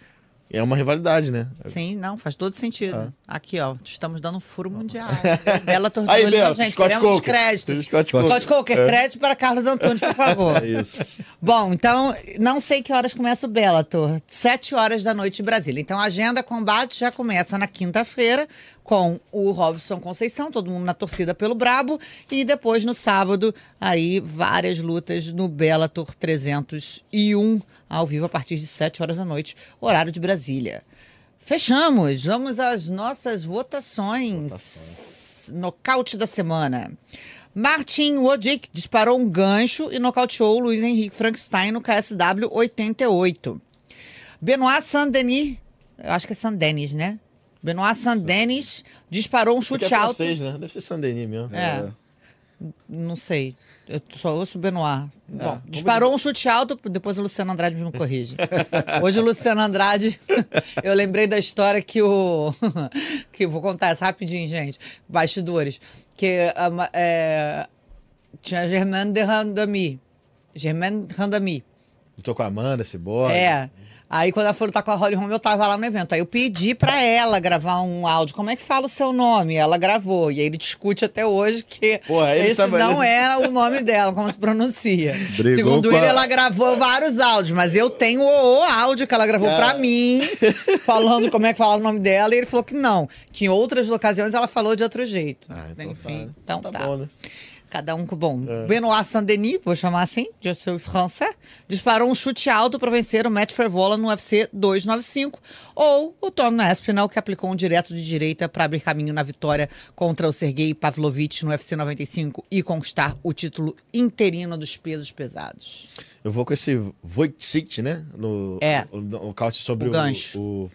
[SPEAKER 5] é uma rivalidade, né?
[SPEAKER 3] Sim, não, faz todo sentido. Ah. Aqui, ó, estamos dando um furo mundial. [LAUGHS] Bela
[SPEAKER 5] tortura Aí, Bela,
[SPEAKER 3] gente.
[SPEAKER 5] Scott
[SPEAKER 3] Queremos
[SPEAKER 5] Coker.
[SPEAKER 3] créditos. Scott, Scott Coker, é. crédito para Carlos Antunes, por favor.
[SPEAKER 4] É [LAUGHS] isso.
[SPEAKER 3] Bom, então, não sei que horas começa o Bellator. Sete horas da noite em Brasília. Então, a agenda combate já começa na quinta-feira, com o Robson Conceição, todo mundo na torcida pelo Brabo, e depois no sábado, aí várias lutas no Bellator 301, ao vivo a partir de 7 horas da noite, horário de Brasília. Fechamos, vamos às nossas votações. votações. Nocaute da semana. Martin Wojcik disparou um gancho e nocauteou Luiz Henrique Frankenstein no KSW 88. Benoit Saint-Denis, eu acho que é Saint-Denis, né? Benoit Saint-Denis disparou um chute
[SPEAKER 5] é
[SPEAKER 3] alto.
[SPEAKER 5] Francês, né? Deve ser Saint-Denis mesmo.
[SPEAKER 3] É. é. Não sei. Eu só ouço o Benoit. É, Bom, disparou um chute alto, depois o Luciano Andrade me corrige. [LAUGHS] Hoje o Luciano Andrade, [LAUGHS] eu lembrei da história que o. [LAUGHS] que vou contar essa rapidinho, gente. Bastidores. Que é, tinha Germaine de Randami. Germaine Randami
[SPEAKER 5] Tô com a Amanda, boy.
[SPEAKER 3] É. Aí quando ela foi lutar com a Holly Holm, eu tava lá no evento. Aí eu pedi pra ela gravar um áudio. Como é que fala o seu nome? Ela gravou. E aí ele discute até hoje que
[SPEAKER 5] Porra,
[SPEAKER 3] esse
[SPEAKER 5] sabe...
[SPEAKER 3] não é o nome dela, como se pronuncia. Brigou Segundo ele, a... ela gravou vários áudios, mas eu tenho o, o áudio que ela gravou ah. pra mim, [LAUGHS] falando como é que fala o nome dela, e ele falou que não. Que em outras ocasiões ela falou de outro jeito. Ah, então Enfim, tá. então tá. tá. Bom, né? Cada um com bom. É. Benoit Saint-Denis, vou chamar assim, de seu français, disparou um chute alto para vencer o Matt Frevola no UFC 295. Ou o Tom Aspinall, que aplicou um direto de direita para abrir caminho na vitória contra o Sergei Pavlovich no UFC 95 e conquistar o título interino dos pesos pesados.
[SPEAKER 5] Eu vou com esse Wojcik, né? No,
[SPEAKER 3] é.
[SPEAKER 5] O, o, o sobre o,
[SPEAKER 3] gancho.
[SPEAKER 5] o, o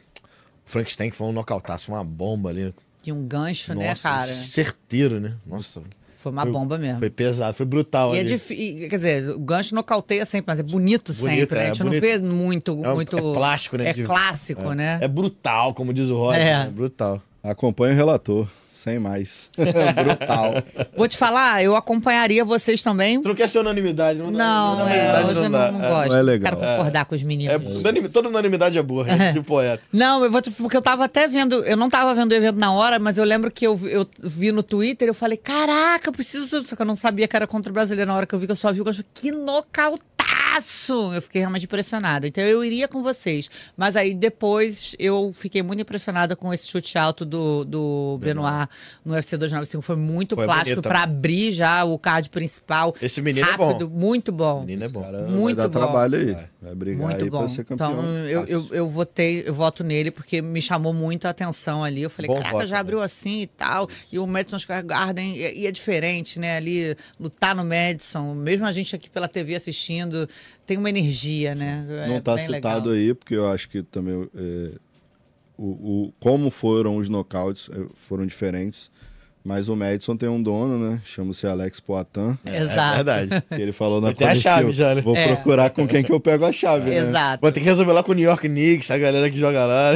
[SPEAKER 5] Frankenstein, que foi um nocautaço, uma bomba ali.
[SPEAKER 3] E um gancho, né, Nossa, né, cara?
[SPEAKER 5] Certeiro, né? Nossa.
[SPEAKER 3] Foi uma foi, bomba mesmo.
[SPEAKER 5] Foi pesado, foi brutal.
[SPEAKER 3] E é difícil. Quer dizer, o gancho nocauteia sempre, mas é bonito, bonito sempre. Né? É, a gente bonito. não vê muito.
[SPEAKER 5] É,
[SPEAKER 3] muito
[SPEAKER 5] é plástico, né?
[SPEAKER 3] É clássico,
[SPEAKER 5] é,
[SPEAKER 3] né?
[SPEAKER 5] É brutal, como diz o Roger. É. Né? brutal.
[SPEAKER 4] Acompanha o relator sem mais. [LAUGHS] Brutal.
[SPEAKER 3] Vou te falar, eu acompanharia vocês também.
[SPEAKER 5] Tu não quer ser unanimidade, não?
[SPEAKER 3] Não, não é, hoje não, não, não gosto. Não é legal. Quero concordar é. com os meninos.
[SPEAKER 5] É, toda unanimidade é burra, é. esse poeta.
[SPEAKER 3] Não, eu vou te, porque eu tava até vendo, eu não tava vendo o evento na hora, mas eu lembro que eu, eu vi no Twitter, eu falei, caraca, eu preciso, só que eu não sabia que era contra o brasileiro na hora que eu vi que eu só vi o que nocaute eu fiquei realmente impressionada. Então eu iria com vocês. Mas aí depois eu fiquei muito impressionada com esse chute alto do, do Benoit, no UFC 295. Foi muito Foi plástico para abrir já o card principal.
[SPEAKER 5] Esse menino
[SPEAKER 3] rápido,
[SPEAKER 5] é bom.
[SPEAKER 3] Muito bom.
[SPEAKER 5] menino é bom.
[SPEAKER 3] muito
[SPEAKER 4] vai dar
[SPEAKER 3] bom.
[SPEAKER 4] trabalho aí. Vai brigar
[SPEAKER 3] muito
[SPEAKER 4] aí
[SPEAKER 3] bom.
[SPEAKER 4] pra ser campeão.
[SPEAKER 3] Então eu, eu, eu, votei, eu voto nele porque me chamou muito a atenção ali. Eu falei, bom caraca, voto, já abriu assim e tal. E o Madison Square Garden e, e é diferente, né? Ali, lutar no Madison, mesmo a gente aqui pela TV assistindo, tem uma energia, né?
[SPEAKER 4] É Não está citado legal. aí, porque eu acho que também é, o, o, como foram os nocautes é, foram diferentes. Mas o Madison tem um dono, né? Chama-se Alex Poitin.
[SPEAKER 3] É, Exato. É
[SPEAKER 5] verdade.
[SPEAKER 4] ele falou na
[SPEAKER 5] Tem a chave já, né?
[SPEAKER 4] Vou é. procurar com quem que eu pego a chave, né?
[SPEAKER 3] Exato.
[SPEAKER 5] Vou ter que resolver lá com o New York Knicks, a galera que joga lá.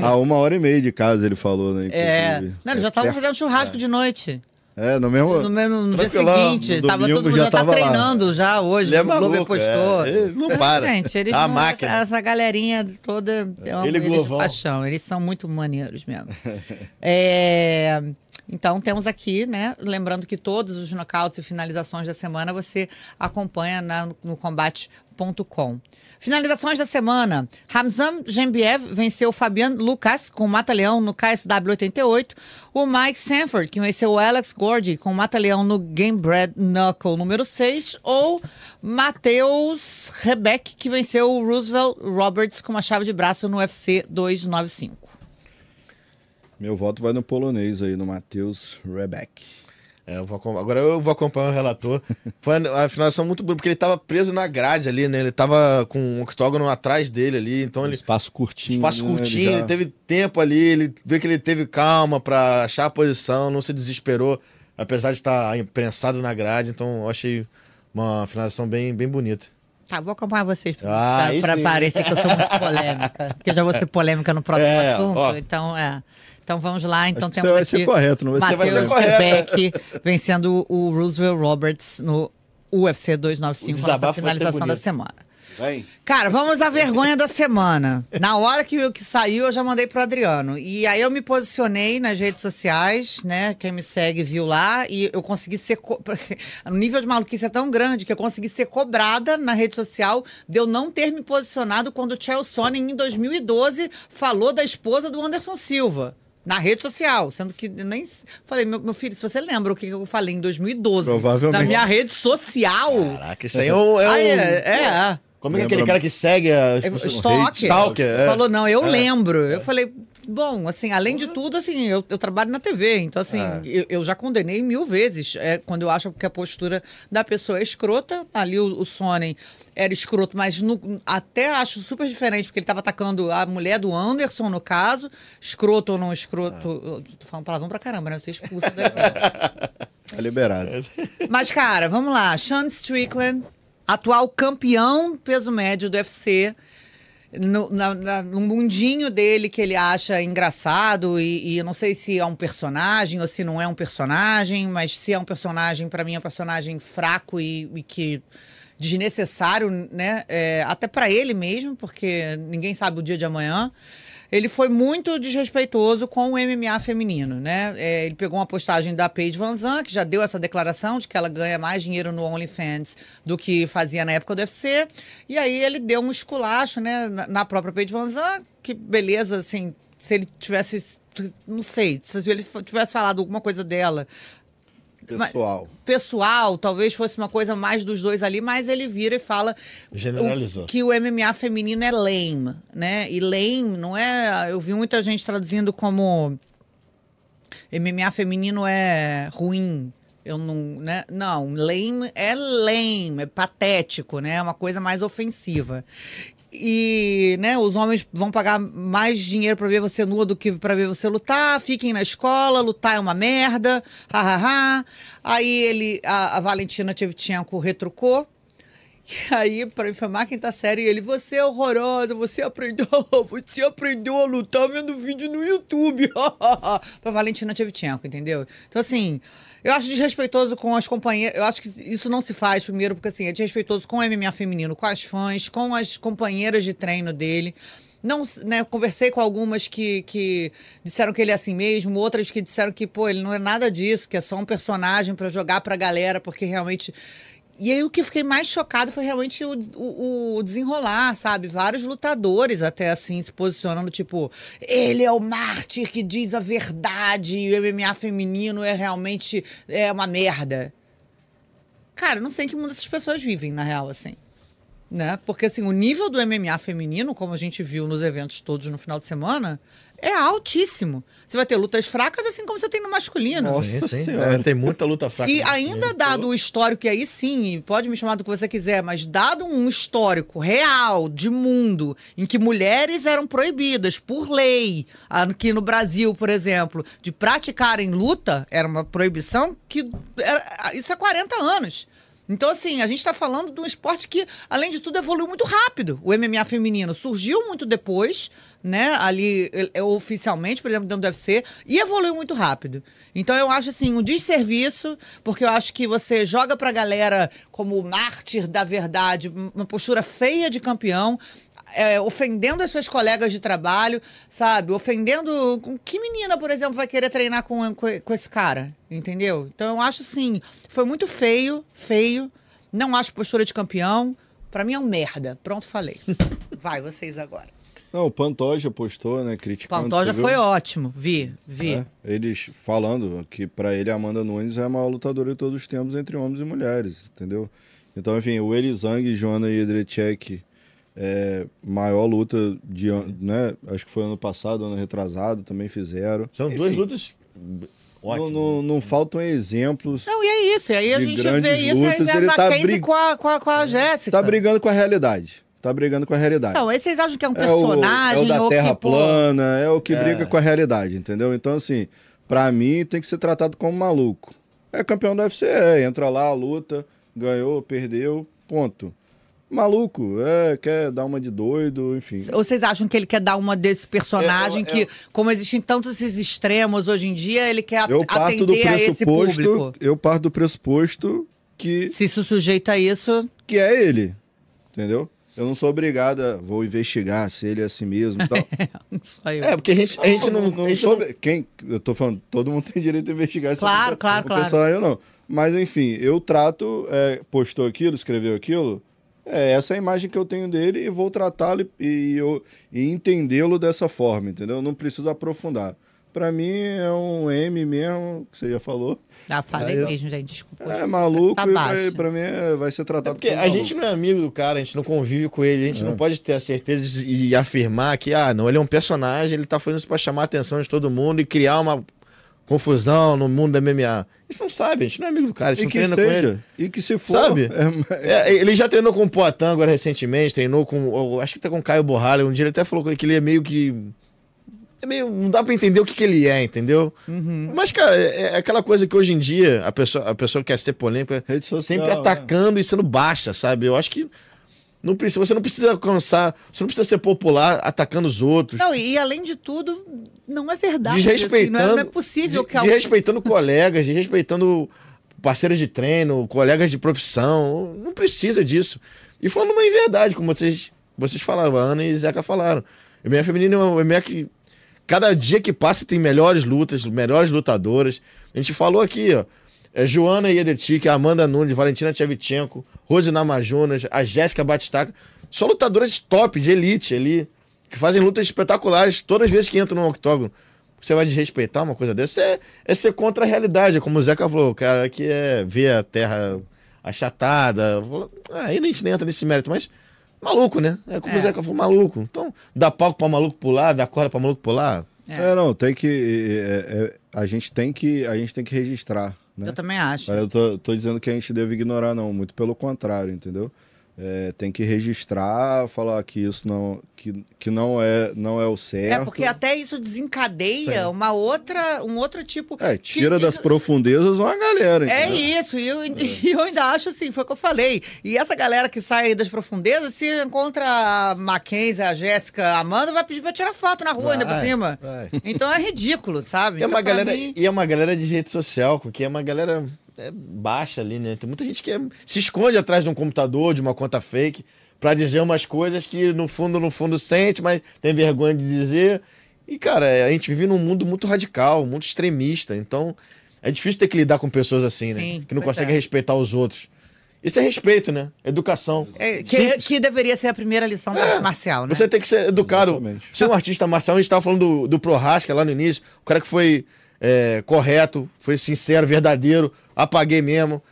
[SPEAKER 4] Há uma hora e meia de casa, ele falou, né?
[SPEAKER 3] É. Não, ele já tava fazendo churrasco é. de noite.
[SPEAKER 4] É, no mesmo.
[SPEAKER 3] No, mesmo, no dia seguinte, tava todo mundo já, já tá treinando lá. já hoje.
[SPEAKER 5] Ele é maluco, postou. É, ele não para.
[SPEAKER 3] Gente, eles
[SPEAKER 5] a máquina.
[SPEAKER 3] Essa, essa, galerinha toda. É uma,
[SPEAKER 5] ele
[SPEAKER 3] eles paixão. Eles são muito maneiros mesmo. [LAUGHS] é, então temos aqui, né? Lembrando que todos os nocautes e finalizações da semana você acompanha na, no combate.com. Finalizações da semana. Ramzan Gembiev venceu Fabian Lucas com Mata-Leão no KSW 88. O Mike Sanford, que venceu o Alex Gordy com Mata-Leão no Game Bread Knuckle número 6. Ou Matheus Rebeck, que venceu o Roosevelt Roberts com uma chave de braço no UFC 295.
[SPEAKER 4] Meu voto vai no polonês aí, no Matheus Rebeck.
[SPEAKER 5] É, eu vou, agora eu vou acompanhar o relator. [LAUGHS] Foi a finalização muito bonita, porque ele tava preso na grade ali, né? Ele tava com um octógono atrás dele ali, então um ele...
[SPEAKER 4] Espaço curtinho.
[SPEAKER 5] Espaço né? curtinho, ele, já... ele, teve tempo ali, ele viu que ele teve calma para achar a posição, não se desesperou, apesar de estar imprensado na grade, então eu achei uma finalização bem, bem bonita.
[SPEAKER 3] Tá, vou acompanhar vocês ah, pra, pra parecer que eu sou muito [LAUGHS] polêmica. Porque eu já vou ser polêmica no próximo é, assunto, ó. então é... Então vamos lá. Então
[SPEAKER 4] temos você vai ser correto, não vai
[SPEAKER 3] Matheus Quebec vencendo o Roosevelt Roberts no UFC 295 na finalização da semana.
[SPEAKER 5] Vem.
[SPEAKER 3] Cara, vamos à vergonha da semana. Na hora que, que saiu, eu já mandei pro Adriano. E aí eu me posicionei nas redes sociais, né? Quem me segue viu lá. E eu consegui ser. Co... [LAUGHS] o nível de maluquice é tão grande que eu consegui ser cobrada na rede social de eu não ter me posicionado quando o Chelsea em 2012 falou da esposa do Anderson Silva. Na rede social, sendo que eu nem. Falei, meu, meu, filho, se você lembra o que eu falei em 2012.
[SPEAKER 4] Provavelmente.
[SPEAKER 3] Na minha rede social.
[SPEAKER 5] Caraca, isso aí é um. É, um...
[SPEAKER 3] Ah, é, é.
[SPEAKER 5] Como é que é aquele cara que segue a.
[SPEAKER 3] Stalker.
[SPEAKER 5] Stalker. É.
[SPEAKER 3] Falou, não, eu é. lembro. Eu falei, Bom, assim, além de tudo, assim, eu, eu trabalho na TV, então, assim, é. eu, eu, já condenei mil vezes é, quando eu acho que a postura da pessoa é escrota. Ali o, o Sony era escroto, mas no, até acho super diferente, porque ele estava atacando a mulher do Anderson, no caso. Escroto ou não escroto. É. Tô falando palavrão pra caramba, né? Você expulsa daqui.
[SPEAKER 4] É [LAUGHS] liberado.
[SPEAKER 3] Mas, cara, vamos lá. Sean Strickland, atual campeão peso médio do UFC no, na, na, no mundinho dele que ele acha engraçado e, e, não sei se é um personagem ou se não é um personagem, mas se é um personagem, para mim é um personagem fraco e, e que desnecessário, né? É, até para ele mesmo, porque ninguém sabe o dia de amanhã ele foi muito desrespeitoso com o MMA feminino, né? É, ele pegou uma postagem da Paige Van Zandt, que já deu essa declaração de que ela ganha mais dinheiro no OnlyFans do que fazia na época do UFC. E aí ele deu um esculacho, né, na própria Paige Van Zandt, que beleza, assim, se ele tivesse não sei, se ele tivesse falado alguma coisa dela
[SPEAKER 6] Pessoal.
[SPEAKER 3] Pessoal, talvez fosse uma coisa mais dos dois ali, mas ele vira e fala
[SPEAKER 6] Generalizou.
[SPEAKER 3] O, que o MMA feminino é lame, né? E lame não é. Eu vi muita gente traduzindo como MMA feminino é ruim. Eu não, né? Não, lame é lame, é patético, né? É uma coisa mais ofensiva e né, os homens vão pagar mais dinheiro para ver você nua do que para ver você lutar. Fiquem na escola, lutar é uma merda. Hahaha. Aí ele, a, a Valentina Tchevchenko retrucou. E [LAUGHS] aí, para informar quem tá sério, ele, você é horrorosa, você aprendeu, [LAUGHS] você aprendeu a lutar vendo vídeo no YouTube. [LAUGHS] pra Valentina Tchevchenko, entendeu? Então, assim, eu acho desrespeitoso com as companheiras. Eu acho que isso não se faz, primeiro, porque assim, é desrespeitoso com o MMA feminino, com as fãs, com as companheiras de treino dele. Não, né, conversei com algumas que, que disseram que ele é assim mesmo, outras que disseram que, pô, ele não é nada disso, que é só um personagem para jogar pra galera, porque realmente e aí o que fiquei mais chocado foi realmente o, o, o, desenrolar, sabe? Vários lutadores até assim se posicionando, tipo, ele é o mártir que diz a verdade, e o MMA feminino é realmente é uma merda. Cara, não sei em que mundo essas pessoas vivem, na real, assim. Né? Porque assim, o nível do MMA feminino, como a gente viu nos eventos todos no final de semana, é altíssimo. Você vai ter lutas fracas, assim como você tem no masculino.
[SPEAKER 6] Nossa sim, sim. É, tem muita luta fraca.
[SPEAKER 3] E ainda dado o histórico, e aí sim, pode me chamar do que você quiser, mas dado um histórico real de mundo em que mulheres eram proibidas por lei, aqui no Brasil, por exemplo, de praticarem luta, era uma proibição que era, isso há 40 anos. Então, assim, a gente está falando de um esporte que, além de tudo, evoluiu muito rápido. O MMA feminino surgiu muito depois, né? Ali, é, oficialmente, por exemplo, dentro do UFC, e evoluiu muito rápido. Então, eu acho, assim, um desserviço, porque eu acho que você joga pra galera como mártir da verdade, uma postura feia de campeão, é, ofendendo as suas colegas de trabalho, sabe? Ofendendo. Que menina, por exemplo, vai querer treinar com, com, com esse cara? Entendeu? Então eu acho assim, foi muito feio, feio. Não acho postura de campeão. Para mim é um merda. Pronto, falei. [LAUGHS] Vai, vocês agora.
[SPEAKER 4] Não, o Pantoja postou, né, criticando.
[SPEAKER 3] Pantoja foi ótimo, vi, vi. É,
[SPEAKER 4] eles falando que para ele a Amanda Nunes é a maior lutadora de todos os tempos entre homens e mulheres, entendeu? Então, enfim, o Elizang, Joana e Edrecek é, maior luta de né? Acho que foi ano passado, ano retrasado, também fizeram.
[SPEAKER 6] São Enfim, duas lutas
[SPEAKER 4] Não, não, não, faltam exemplos.
[SPEAKER 3] Não, e é isso. E aí a gente vê isso lutas, aí ele tá brig... com a, com a, com a Jéssica.
[SPEAKER 4] Tá brigando com a realidade. Tá brigando com a realidade.
[SPEAKER 3] Não, aí vocês acham que é um personagem? É
[SPEAKER 4] o, é o da Terra
[SPEAKER 3] que,
[SPEAKER 4] plana, é o que é. briga com a realidade, entendeu? Então, assim, pra mim tem que ser tratado como maluco. É campeão da UFC, é, entra lá, luta, ganhou, perdeu, ponto maluco, é, quer dar uma de doido, enfim.
[SPEAKER 3] Ou vocês acham que ele quer dar uma desse personagem é, é, que, como existem tantos esses extremos hoje em dia, ele quer eu atender a esse público?
[SPEAKER 4] Eu parto do pressuposto que...
[SPEAKER 3] Se isso sujeita a isso...
[SPEAKER 4] Que é ele, entendeu? Eu não sou obrigada, vou investigar se ele é assim mesmo e tal. [LAUGHS]
[SPEAKER 6] Só eu. É, porque a gente, a gente não, não,
[SPEAKER 4] não soube. Quem, eu tô falando, todo mundo tem direito a investigar
[SPEAKER 3] Claro, claro, claro.
[SPEAKER 4] Personagem, eu não. Mas enfim, eu trato, é, postou aquilo, escreveu aquilo, é, essa é a imagem que eu tenho dele e vou tratá-lo e, e, e entendê-lo dessa forma, entendeu? Não preciso aprofundar. Para mim é um M mesmo, que você já falou.
[SPEAKER 3] Ah, falei é, mesmo, gente, desculpa.
[SPEAKER 4] É maluco tá e para mim é, vai ser tratado é
[SPEAKER 6] porque a maluco. gente não é amigo do cara, a gente não convive com ele, a gente é. não pode ter a certeza e afirmar que, ah, não, ele é um personagem, ele tá fazendo isso pra chamar a atenção de todo mundo e criar uma confusão no mundo da MMA. Isso não sabe, a gente não é amigo do cara, a gente e não treina seja, com ele.
[SPEAKER 4] E que se for.
[SPEAKER 6] Sabe? [LAUGHS] É, é, ele já treinou com o Poitin agora recentemente, treinou com. Acho que tá com o Caio Borralho. Um dia ele até falou que ele é meio que. É meio, não dá para entender o que, que ele é, entendeu? Uhum. Mas, cara, é, é aquela coisa que hoje em dia a pessoa, a pessoa quer ser polêmica, social, sempre atacando é. e sendo baixa, sabe? Eu acho que não precisa, você não precisa alcançar, você não precisa ser popular atacando os outros.
[SPEAKER 3] Não, e além de tudo, não é verdade.
[SPEAKER 6] Desrespeitando,
[SPEAKER 3] assim, não, é, não, é, possível
[SPEAKER 6] que alguém... Desrespeitando colegas, desrespeitando
[SPEAKER 5] parceiros de treino, colegas de profissão. Não precisa disso. E falando uma verdade, como vocês, vocês falaram, a Ana e Zeca falaram. O MMA feminino é um MMA que cada dia que passa tem melhores lutas, melhores lutadoras. A gente falou aqui, ó. É Joana Yedertik, Amanda Nunes, Valentina Tchevchenko, Rose Namajunas, a Jéssica Batistaca. São lutadoras top, de elite ali, que fazem lutas espetaculares todas as vezes que entram no octógono. Você vai desrespeitar uma coisa dessa? É, é ser contra a realidade, como o Zeca falou, o cara que é ver a terra achatada. Aí a gente nem entra nesse mérito, mas maluco, né? É como é. o Zeca falou, maluco. Então, dá palco pra maluco pular, dá corda pra maluco pular.
[SPEAKER 4] É, é não, tem que. É, é, a gente tem que. A gente tem que registrar. Né?
[SPEAKER 3] Eu também acho.
[SPEAKER 4] Eu tô, tô dizendo que a gente deve ignorar, não. Muito pelo contrário, entendeu? É, tem que registrar, falar que isso não, que, que não, é, não é o certo.
[SPEAKER 3] É, porque até isso desencadeia Sim. uma outra, um outro tipo.
[SPEAKER 4] É, tira que, das profundezas uma galera.
[SPEAKER 3] É entendeu? É isso, e eu, é. [LAUGHS] eu ainda acho assim, foi o que eu falei. E essa galera que sai das profundezas, se encontra a Mackenzie, a Jéssica, a Amanda, vai pedir pra tirar foto na rua vai, ainda por cima. Vai. Então é ridículo, sabe?
[SPEAKER 5] E é,
[SPEAKER 3] uma
[SPEAKER 5] então, galera, mim... e é uma galera de rede social, que é uma galera é baixa ali, né? Tem muita gente que é, se esconde atrás de um computador, de uma conta fake, para dizer umas coisas que no fundo, no fundo sente, mas tem vergonha de dizer. E, cara, é, a gente vive num mundo muito radical, muito extremista. Então, é difícil ter que lidar com pessoas assim, né? Sim, né? Que não conseguem é. respeitar os outros. Isso é respeito, né? Educação.
[SPEAKER 3] É, que, que, deveria ser a primeira lição da arte marcial, né?
[SPEAKER 5] Você tem que ser educado. Exatamente. Ser um artista marcial, a gente estava falando do, do Prohasca lá no início, o cara que foi é, correto, foi sincero, verdadeiro, apaguei mesmo.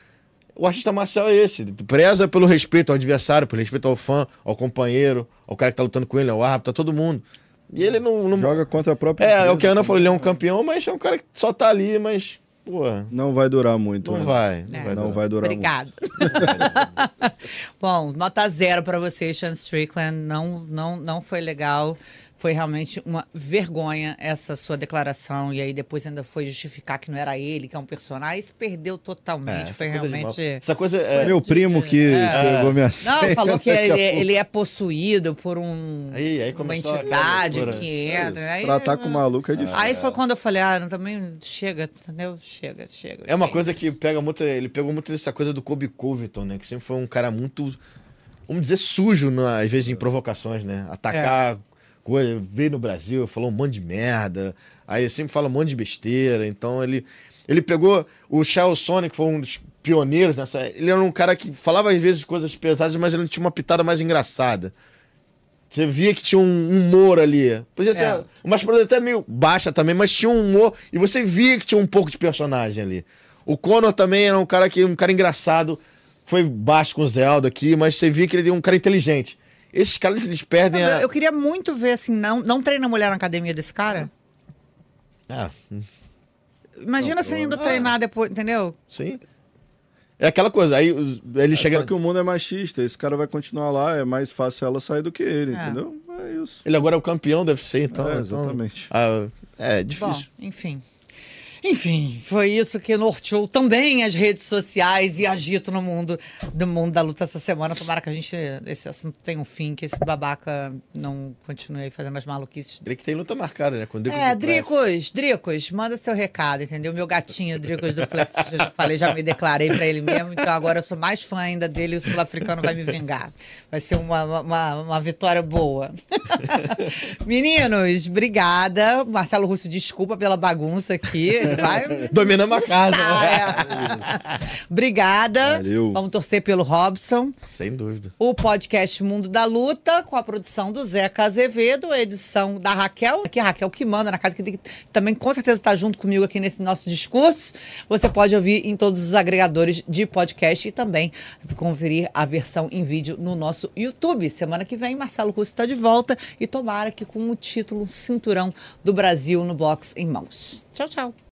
[SPEAKER 5] O artista marcial é esse, preza pelo respeito ao adversário, pelo respeito ao fã, ao companheiro, ao cara que tá lutando com ele, ao árbitro, a todo mundo. E ele não. não...
[SPEAKER 4] Joga contra a própria.
[SPEAKER 5] É, é o que a Ana falou, ele é um campeão, mas é um cara que só tá ali, mas. Pô,
[SPEAKER 4] não vai durar muito.
[SPEAKER 5] Não
[SPEAKER 4] né?
[SPEAKER 5] vai.
[SPEAKER 4] Não, é. vai, não vai durar
[SPEAKER 3] Obrigado.
[SPEAKER 4] muito. [LAUGHS] [LAUGHS]
[SPEAKER 3] Bom, nota zero para você, Sean Strickland. Não, não, não foi legal. Foi realmente uma vergonha essa sua declaração. E aí depois ainda foi justificar que não era ele, que é um personagem. Se perdeu totalmente. É, foi realmente.
[SPEAKER 5] Essa coisa é.
[SPEAKER 4] Meu primo que é. pegou minha senha.
[SPEAKER 3] Não, falou que ele, ele, é possuído por um, aí, aí uma entidade que entra. Aí,
[SPEAKER 4] Tratar com o maluco é difícil.
[SPEAKER 3] Aí foi quando eu falei, ah, também chega, entendeu? Chega, chega.
[SPEAKER 5] É uma coisa que pega muito. Ele pegou muito essa coisa do Kobe Covington, né? Que sempre foi um cara muito. Vamos dizer, sujo, às vezes, em provocações, né? Atacar. É coisa, veio no Brasil, falou um monte de merda, aí sempre fala um monte de besteira, então ele ele pegou o Charles Sonic, que foi um dos pioneiros nessa, ele era um cara que falava às vezes coisas pesadas, mas ele tinha uma pitada mais engraçada. Você via que tinha um humor ali. Podia ser é. uma explosão até meio baixa também, mas tinha um humor. E você via que tinha um pouco de personagem ali. O Conor também era um cara que um cara engraçado. Foi baixo com o Zelda aqui, mas você via que ele era um cara inteligente. Esses caras, eles perdem
[SPEAKER 3] a... Eu queria muito ver, assim, não, não treina mulher na academia desse cara.
[SPEAKER 5] Ah.
[SPEAKER 3] Imagina não, você indo ah. treinar depois, entendeu?
[SPEAKER 5] Sim. É aquela coisa, aí ele é, chega. Só
[SPEAKER 4] que o mundo é machista, esse cara vai continuar lá, é mais fácil ela sair do que ele, é. entendeu? É isso.
[SPEAKER 5] Ele agora é o campeão, deve ser, então.
[SPEAKER 4] É,
[SPEAKER 5] então,
[SPEAKER 4] exatamente.
[SPEAKER 5] Então, ah, é difícil.
[SPEAKER 3] Bom, enfim. Enfim, foi isso que norteou também as redes sociais e agito no mundo do mundo da luta essa semana. Tomara que a gente esse assunto tenha um fim, que esse babaca não continue fazendo as maluquices.
[SPEAKER 5] Drico tem luta marcada, né?
[SPEAKER 3] Com Dricos é, Dricos, Dricos, manda seu recado, entendeu? Meu gatinho, Dricos do Plessis, eu já falei, já me declarei para ele mesmo, então agora eu sou mais fã ainda dele e o sul-africano vai me vingar. Vai ser uma, uma, uma vitória boa. [LAUGHS] Meninos, obrigada. Marcelo Russo, desculpa pela bagunça aqui vai. [LAUGHS]
[SPEAKER 5] Dominamos a casa.
[SPEAKER 3] Obrigada. Valeu. Vamos torcer pelo Robson.
[SPEAKER 5] Sem dúvida.
[SPEAKER 3] O podcast Mundo da Luta, com a produção do Zeca Azevedo, edição da Raquel, que é a Raquel que manda na casa, que também com certeza está junto comigo aqui nesse nosso discurso. Você pode ouvir em todos os agregadores de podcast e também conferir a versão em vídeo no nosso YouTube. Semana que vem, Marcelo Russo está de volta e tomara que com o título Cinturão do Brasil no box em mãos. Tchau, tchau.